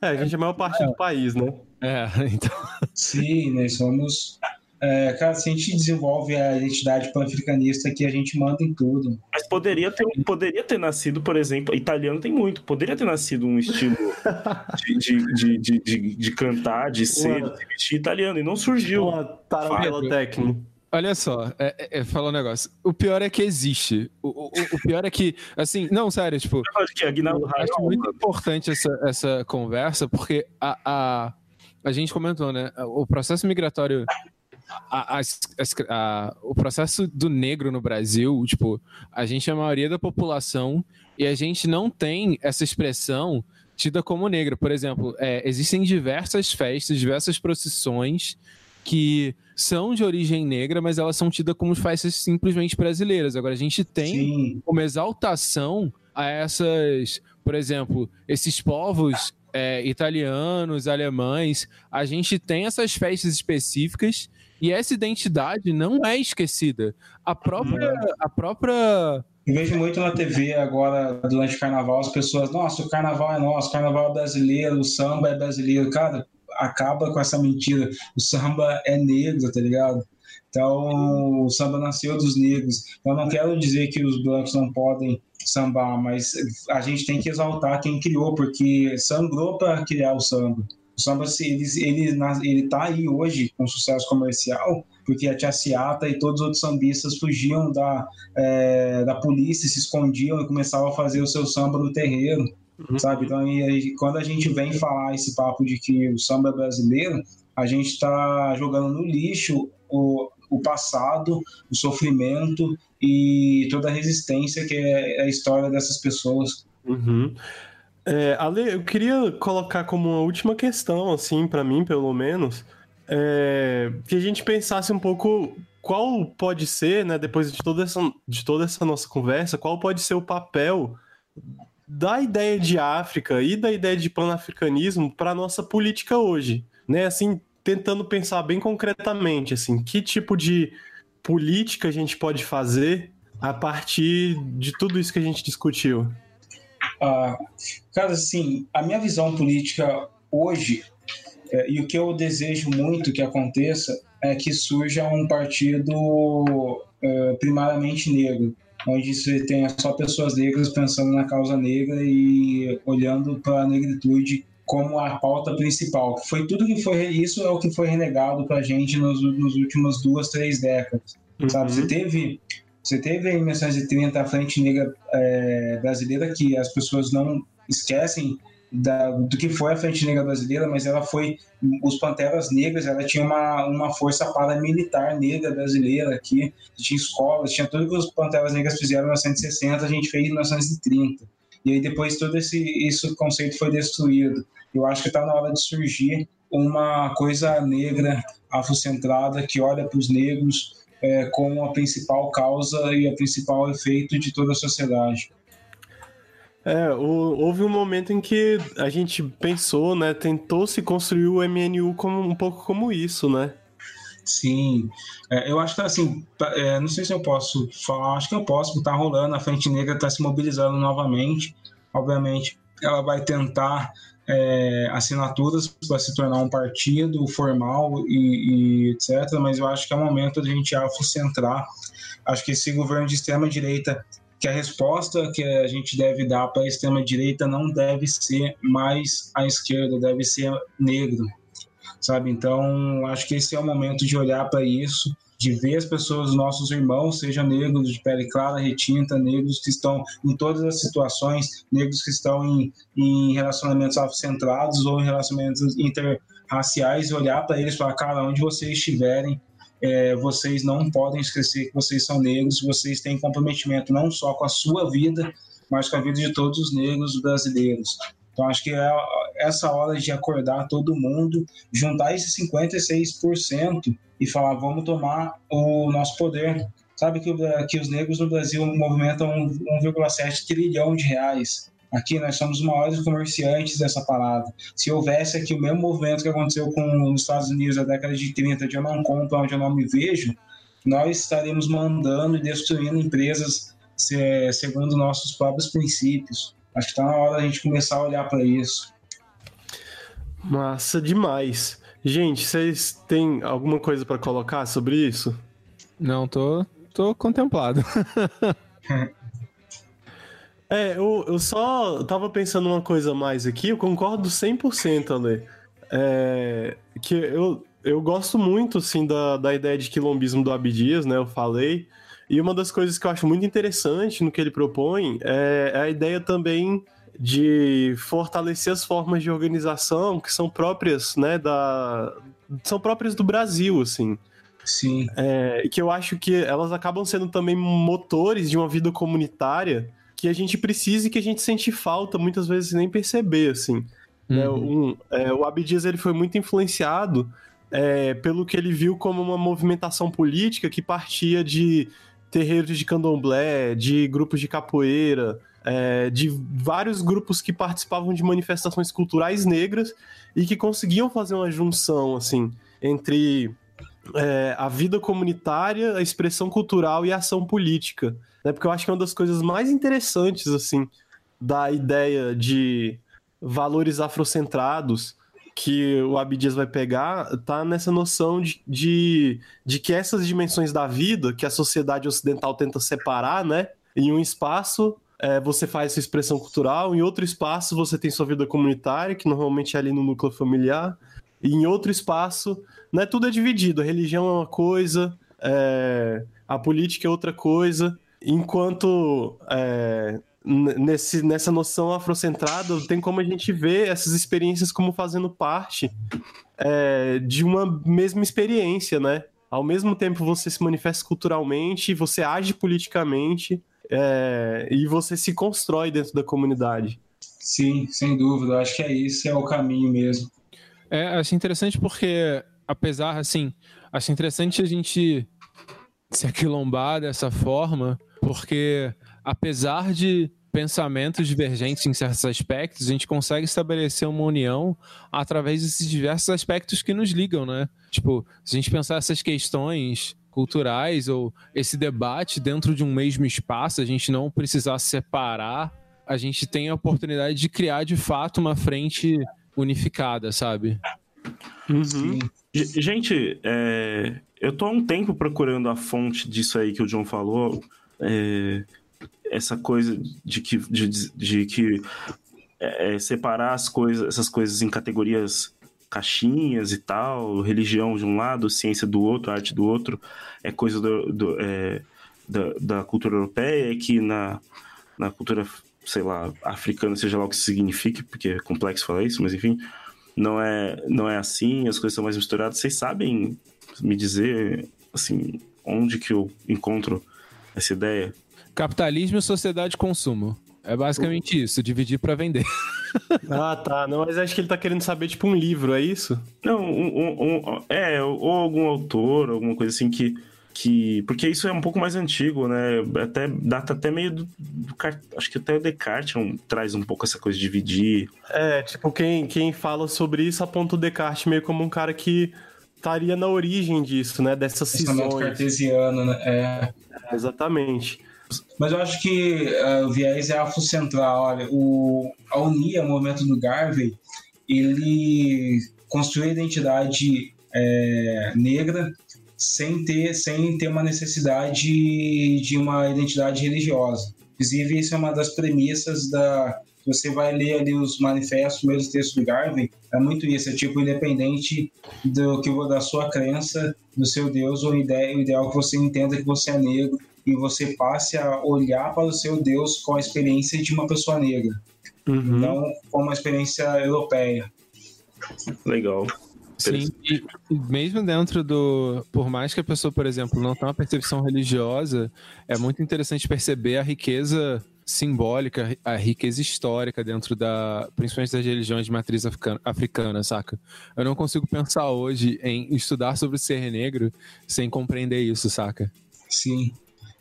É, a gente é a maior parte do país, né? É, então. Sim, nós somos É, cara, se a gente desenvolve a identidade pan-africanista que a gente manda em tudo. Mas poderia ter, poderia ter nascido, por exemplo, italiano tem muito, poderia ter nascido um estilo de, de, de, de, de, de cantar, de ser, de vestir italiano, e não surgiu. Uma técnica. Olha só, é, é, é, falar um negócio. O pior é que existe. O, o, o pior é que, assim, não, sério, tipo, Eu acho que Aguinaldo Eu acho muito importante essa, essa conversa, porque a, a, a gente comentou, né? O processo migratório. A- as- a- o processo do negro no Brasil, tipo, a gente é a maioria da população e a gente não tem essa expressão tida como negra. Por exemplo, é, existem diversas festas, diversas procissões que são de origem negra, mas elas são tidas como festas simplesmente brasileiras. Agora, a gente tem Sim, uma exaltação a essas, por exemplo, esses povos é, italianos, alemães. A gente tem essas festas específicas e essa identidade não é esquecida. A própria, a própria eu vejo muito na TV agora, durante o carnaval, as pessoas, nossa, o carnaval é nosso, o carnaval é brasileiro, o samba é brasileiro. Cara, acaba com essa mentira. O samba é negro, tá ligado? Então, o samba nasceu dos negros. Eu não quero dizer que os brancos não podem sambar, mas a gente tem que exaltar quem criou, porque sangrou para criar o samba. O samba, se ele, ele, ele tá aí hoje com sucesso comercial, porque a Tia Ciata e todos os outros sambistas fugiam da, é, da polícia, se escondiam e começavam a fazer o seu samba no terreiro, sabe? Então, aí, quando a gente vem falar esse papo de que o samba é brasileiro, a gente está jogando no lixo o, o passado, o sofrimento e toda a resistência que é a história dessas pessoas. Uhum. É, Ale, eu queria colocar como uma última questão, assim, pra mim, pelo menos, é, que a gente pensasse um pouco qual pode ser, né, depois de toda, essa, de toda essa nossa conversa, qual pode ser o papel da ideia de África e da ideia de panafricanismo para nossa política hoje, né? Assim, tentando pensar bem concretamente, assim, que tipo de política a gente pode fazer a partir de tudo isso que a gente discutiu. Ah, cara, assim, a minha visão política hoje é, e o que eu desejo muito que aconteça é que surja um partido é, primariamente negro, onde você tenha só pessoas negras pensando na causa negra e olhando para a negritude como a pauta principal. Foi tudo que foi isso é o que foi renegado para a gente nos, nos últimas duas, três décadas. Sabe, você teve você teve em 1930 a Frente Negra é, Brasileira, que as pessoas não esquecem da, do que foi a Frente Negra Brasileira, mas ela foi, os Panteras Negras, ela tinha uma, uma força paramilitar negra brasileira aqui, tinha escolas, tinha tudo que os Panteras Negras fizeram em 1960, a gente fez em 1930. E aí depois todo esse, esse conceito foi destruído. Eu acho que está na hora de surgir uma coisa negra, afrocentrada, que olha para os negros, é, como a principal causa e a principal efeito de toda a sociedade. É, o- houve um momento em que a gente pensou, né, tentou se construir o MNU como um pouco como isso, né? Sim, É, eu acho que assim, é, não sei se eu posso falar, acho que eu posso, porque tá rolando, a Frente Negra está se mobilizando novamente. Obviamente, ela vai tentar é, assinaturas para se tornar um partido formal e, e etc. Mas eu acho que é o momento da gente afrocentrar. Acho que esse governo de extrema direita, que a resposta que a gente deve dar para a extrema direita não deve ser mais à esquerda, deve ser negro sabe? Então, acho que esse é o momento de olhar para isso, de ver as pessoas, nossos irmãos, sejam negros de pele clara, retinta, negros que estão em todas as situações, negros que estão em, em relacionamentos afrocentrados ou em relacionamentos interraciais, e olhar para eles e falar, cara, onde vocês estiverem, é, vocês não podem esquecer que vocês são negros, vocês têm comprometimento não só com a sua vida, mas com a vida de todos os negros brasileiros. Então, acho que é essa hora de acordar todo mundo, juntar esses 56% e falar, vamos tomar o nosso poder. Sabe que, que os negros no Brasil movimentam 1,7 trilhão de reais. Aqui nós somos os maiores comerciantes dessa parada. Se houvesse aqui o mesmo movimento que aconteceu com os Estados Unidos na década de 30, de eu não compro onde eu não me vejo, nós estaremos mandando e destruindo empresas se- segundo nossos próprios princípios. Acho que está na hora da gente começar a olhar para isso. Massa demais. Gente, vocês têm alguma coisa para colocar sobre isso? Não, tô, tô contemplado. é, eu, eu só tava pensando uma coisa mais aqui, eu concordo 100%, Ale. É, que eu, eu gosto muito, assim, da, da ideia de quilombismo do Abdias, né? Eu falei. E uma das coisas que eu acho muito interessante no que ele propõe é, é a ideia também de fortalecer as formas de organização que são próprias, né, da são próprias do Brasil, assim. Sim. É, que eu acho que elas acabam sendo também motores de uma vida comunitária que a gente precisa e que a gente sente falta muitas vezes nem perceber, assim. Né, uhum. Um, é, o Abdias ele foi muito influenciado é, pelo que ele viu como uma movimentação política que partia de terreiros de candomblé, de grupos de capoeira, é, de vários grupos que participavam de manifestações culturais negras e que conseguiam fazer uma junção assim entre é, a vida comunitária, a expressão cultural e a ação política, né? Porque eu acho que é uma das coisas mais interessantes assim da ideia de valores afrocentrados que o Abdias vai pegar tá nessa noção de, de, de, que essas dimensões da vida que a sociedade ocidental tenta separar, né, em um espaço é, você faz sua expressão cultural, em outro espaço você tem sua vida comunitária, que normalmente é ali no núcleo familiar, e em outro espaço, né, tudo é dividido, a religião é uma coisa, é, a política é outra coisa, enquanto é, nesse, nessa noção afrocentrada tem como a gente ver essas experiências como fazendo parte é, de uma mesma experiência, né? Ao mesmo tempo você se manifesta culturalmente, você age politicamente, é, e você se constrói dentro da comunidade. Sim, sem dúvida. Acho que é isso, é o caminho mesmo. É, acho interessante porque, apesar, assim, acho interessante a gente se aquilombar dessa forma, porque apesar de pensamentos divergentes em certos aspectos, a gente consegue estabelecer uma união através desses diversos aspectos que nos ligam, né? Tipo, se a gente pensar essas questões culturais ou esse debate dentro de um mesmo espaço, a gente não precisar separar, a gente tem a oportunidade de criar de fato uma frente unificada, sabe? Uhum. Gente, é, eu tô há um tempo procurando a fonte disso aí que o John falou. É, essa coisa de que, de, de que é, separar as coisas, essas coisas em categorias caixinhas e tal, religião de um lado, ciência do outro, arte do outro, é coisa do, do é, da, da, cultura europeia, é que na, na cultura, sei lá, africana, seja lá o que isso signifique, porque é complexo falar isso, mas enfim, não é, não é assim, as coisas são mais misturadas. Vocês sabem me dizer, assim, onde que eu encontro essa ideia? Capitalismo e sociedade de consumo. É basicamente isso, dividir para vender. ah, tá. Não, mas acho que ele tá querendo saber, tipo, um livro, é isso? Não, um, um, um, é, ou algum autor, alguma coisa assim que. que porque isso é um pouco mais antigo, né? Até, data até meio do. do acho que até o Descartes um, traz um pouco essa coisa de dividir. É, tipo, quem, quem fala sobre isso aponta o Descartes meio como um cara que estaria na origem disso, né? Dessas cisões. cartesiano, né? É. é. Exatamente. Mas eu acho que uh, o viés é afrocentral. Olha, o, a UNIA, o movimento do Garvey, ele construiu a identidade é, negra sem ter, sem ter uma necessidade de uma identidade religiosa. Inclusive, isso é uma das premissas da. Você vai ler ali os manifestos, mesmo texto do Garvey, é muito isso, é tipo, independente do que da sua crença, do seu Deus, ou ideia, o ideal que você entenda que você é negro, e você passe a olhar para o seu Deus com a experiência de uma pessoa negra, uhum. não com uma experiência europeia. Legal. Sim, e mesmo dentro do. Por mais que a pessoa, por exemplo, não tenha uma percepção religiosa, é muito interessante perceber a riqueza simbólica, a riqueza histórica dentro da. principalmente das religiões de matriz africana, africana, saca? Eu não consigo pensar hoje em estudar sobre ser negro sem compreender isso, saca? Sim.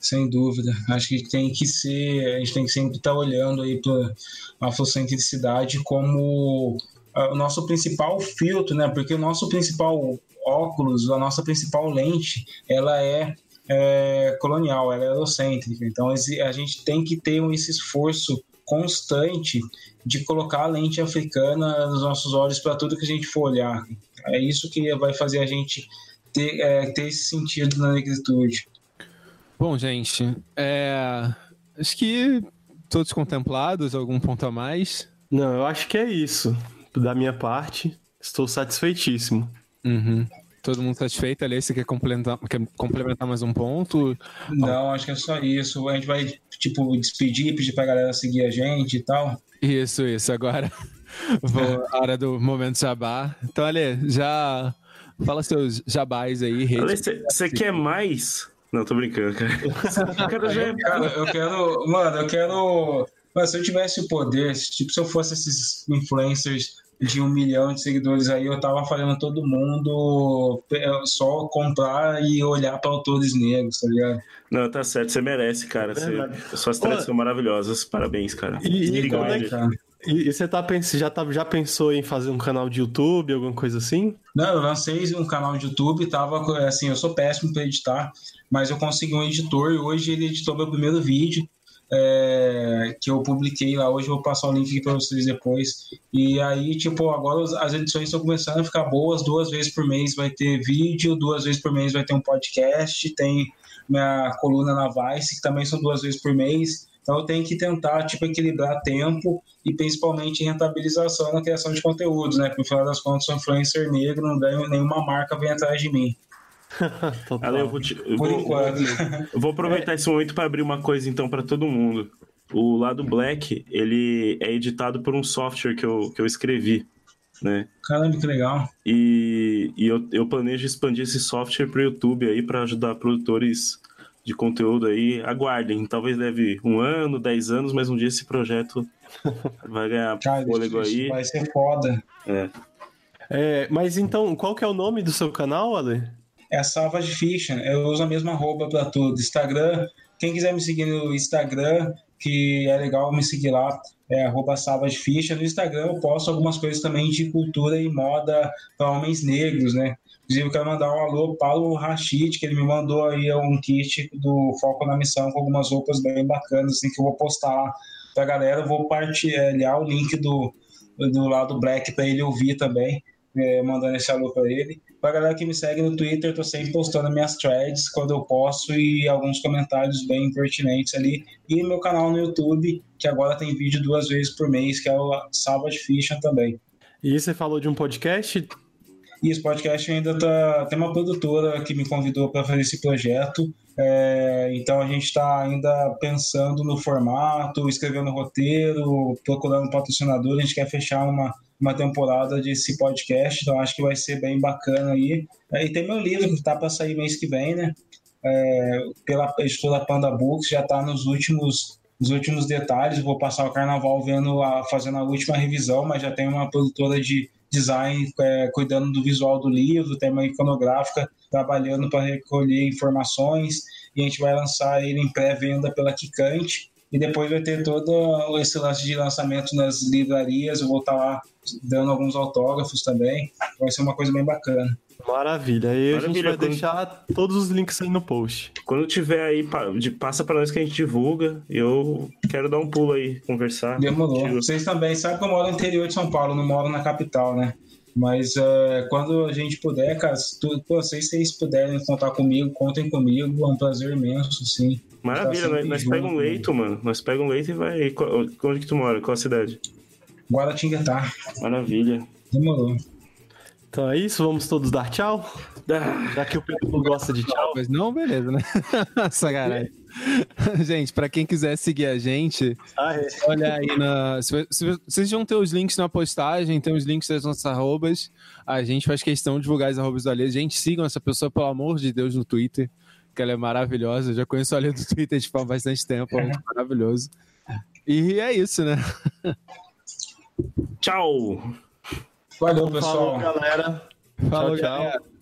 Sem dúvida. Acho que tem que ser, a gente tem que sempre estar olhando aí para a afrocentricidade como o nosso principal filtro, né? Porque o nosso principal óculos, a nossa principal lente, ela é, é colonial, ela é eurocêntrica. Então a gente tem que ter esse esforço constante de colocar a lente africana nos nossos olhos para tudo que a gente for olhar. É isso que vai fazer a gente ter, é, ter esse sentido na negritude. Bom, gente, é... acho que todos contemplados, algum ponto a mais? Não, eu acho que é isso. Da minha parte, estou satisfeitíssimo. Uhum. Todo mundo satisfeito ali? Você quer complementar, quer complementar mais um ponto? Não, acho que é só isso. A gente vai, tipo, despedir, pedir pra galera seguir a gente e tal. Isso, isso. Agora, vou, a hora do momento jabá. Então, Ale, já fala seus jabás aí. Você quer mais? Não, tô brincando, cara. cara, já... É cara, eu quero. Mano, eu quero. Mas se eu tivesse o poder, tipo, se eu fosse esses influencers de um milhão de seguidores aí, eu tava fazendo todo mundo só comprar e olhar para autores negros, tá ligado? Não, tá certo, você merece, cara. Você, suas threads são maravilhosas, parabéns, cara. E, e, é, cara. e, você tá, já, tá, já pensou em fazer um canal de YouTube, alguma coisa assim? Não, eu lancei um canal de YouTube, tava assim, eu sou péssimo para editar, mas eu consegui um editor e hoje ele editou meu primeiro vídeo é, que eu publiquei lá hoje, vou passar o link para vocês depois. E aí, tipo, agora as edições estão começando a ficar boas, duas vezes por mês vai ter vídeo, duas vezes por mês vai ter um podcast, tem minha coluna na Vice, que também são duas vezes por mês. Então eu tenho que tentar, tipo, equilibrar tempo e principalmente rentabilização na criação de conteúdos, né? Porque no final das contas, sou influencer negro, não ganho nenhuma marca vem atrás de mim. Ale, eu vou, te, eu vou, eu vou aproveitar é. esse momento para abrir uma coisa então para todo mundo. O lado Black, ele é editado por um software que eu, que eu escrevi, né? Caramba, que legal. E, e eu, eu planejo expandir esse software para o YouTube aí para ajudar produtores de conteúdo aí. Aguardem, talvez leve um ano, dez anos, mas um dia esse projeto vai ganhar Cara, fôlego aí. Vai ser foda. É. é. Mas então, qual que é o nome do seu canal, Ale? É a Savage Fiction. Eu uso a mesma roupa para tudo. Instagram, quem quiser me seguir no Instagram, que é legal me seguir lá, é arroba Savage Fiction. No Instagram eu posto algumas coisas também de cultura e moda para homens negros, né? Inclusive, eu quero mandar um alô para o Rashid, que ele me mandou aí um kit do Foco na Missão com algumas roupas bem bacanas, assim, que eu vou postar lá pra galera. Eu vou partilhar o link do, do lado Black para ele ouvir também, é, mandando esse alô para ele. Pra galera que me segue no Twitter, eu tô sempre postando minhas threads quando eu posso e alguns comentários bem pertinentes ali. E meu canal no YouTube, que agora tem vídeo duas vezes por mês, que é o Salvage Fiction também. E você falou de um podcast? Isso, podcast ainda tá. Tem uma produtora que me convidou para fazer esse projeto. É, então a gente está ainda pensando no formato, escrevendo roteiro, procurando patrocinador. A gente quer fechar uma uma temporada desse podcast, então acho que vai ser bem bacana aí. E tem meu livro que está para sair mês que vem, né? É, pela editora Panda Books, já está nos últimos, nos últimos detalhes. Vou passar o carnaval vendo a, fazendo a última revisão, mas já tem uma produtora de design é, cuidando do visual do livro, tem uma iconográfica trabalhando para recolher informações e a gente vai lançar ele em pré-venda pela Kikante e depois vai ter todo esse lance de lançamento nas livrarias. Eu vou estar lá dando alguns autógrafos também. Vai ser uma coisa bem bacana. Maravilha. Aí Maravilha. a gente vai quando... deixar todos os links aí no post. Quando tiver aí, passa para nós que a gente divulga. Eu quero dar um pulo aí, conversar. Demorou. Vocês também sabem que eu moro no interior de São Paulo, não moro na capital, né? Mas uh, quando a gente puder, cara, se tu, vocês, se vocês puderem contar comigo, contem comigo. É um prazer imenso, sim. Maravilha, nós, nós pegamos um leito, mano. Nós pegamos um leito e vai. Onde que tu mora? Qual a cidade? Guaratinguetá. Maravilha. Demorou. Então é isso, vamos todos dar tchau? Já que o Pedro não gosta de tchau. Mas não, beleza, né? Sacanagem. gente, para quem quiser seguir a gente, ah, é. olha aí na. Se, se, vocês vão ter os links na postagem, tem os links das nossas arrobas. A gente faz questão de divulgar as arrobas do Alê. Gente, sigam essa pessoa, pelo amor de Deus, no Twitter que ela é maravilhosa. Eu já conheço a Alê do Twitter tipo, há bastante tempo, é maravilhoso. E é isso, né? Tchau! Valeu, pessoal. Falou, galera. Falou, tchau, tchau. galera.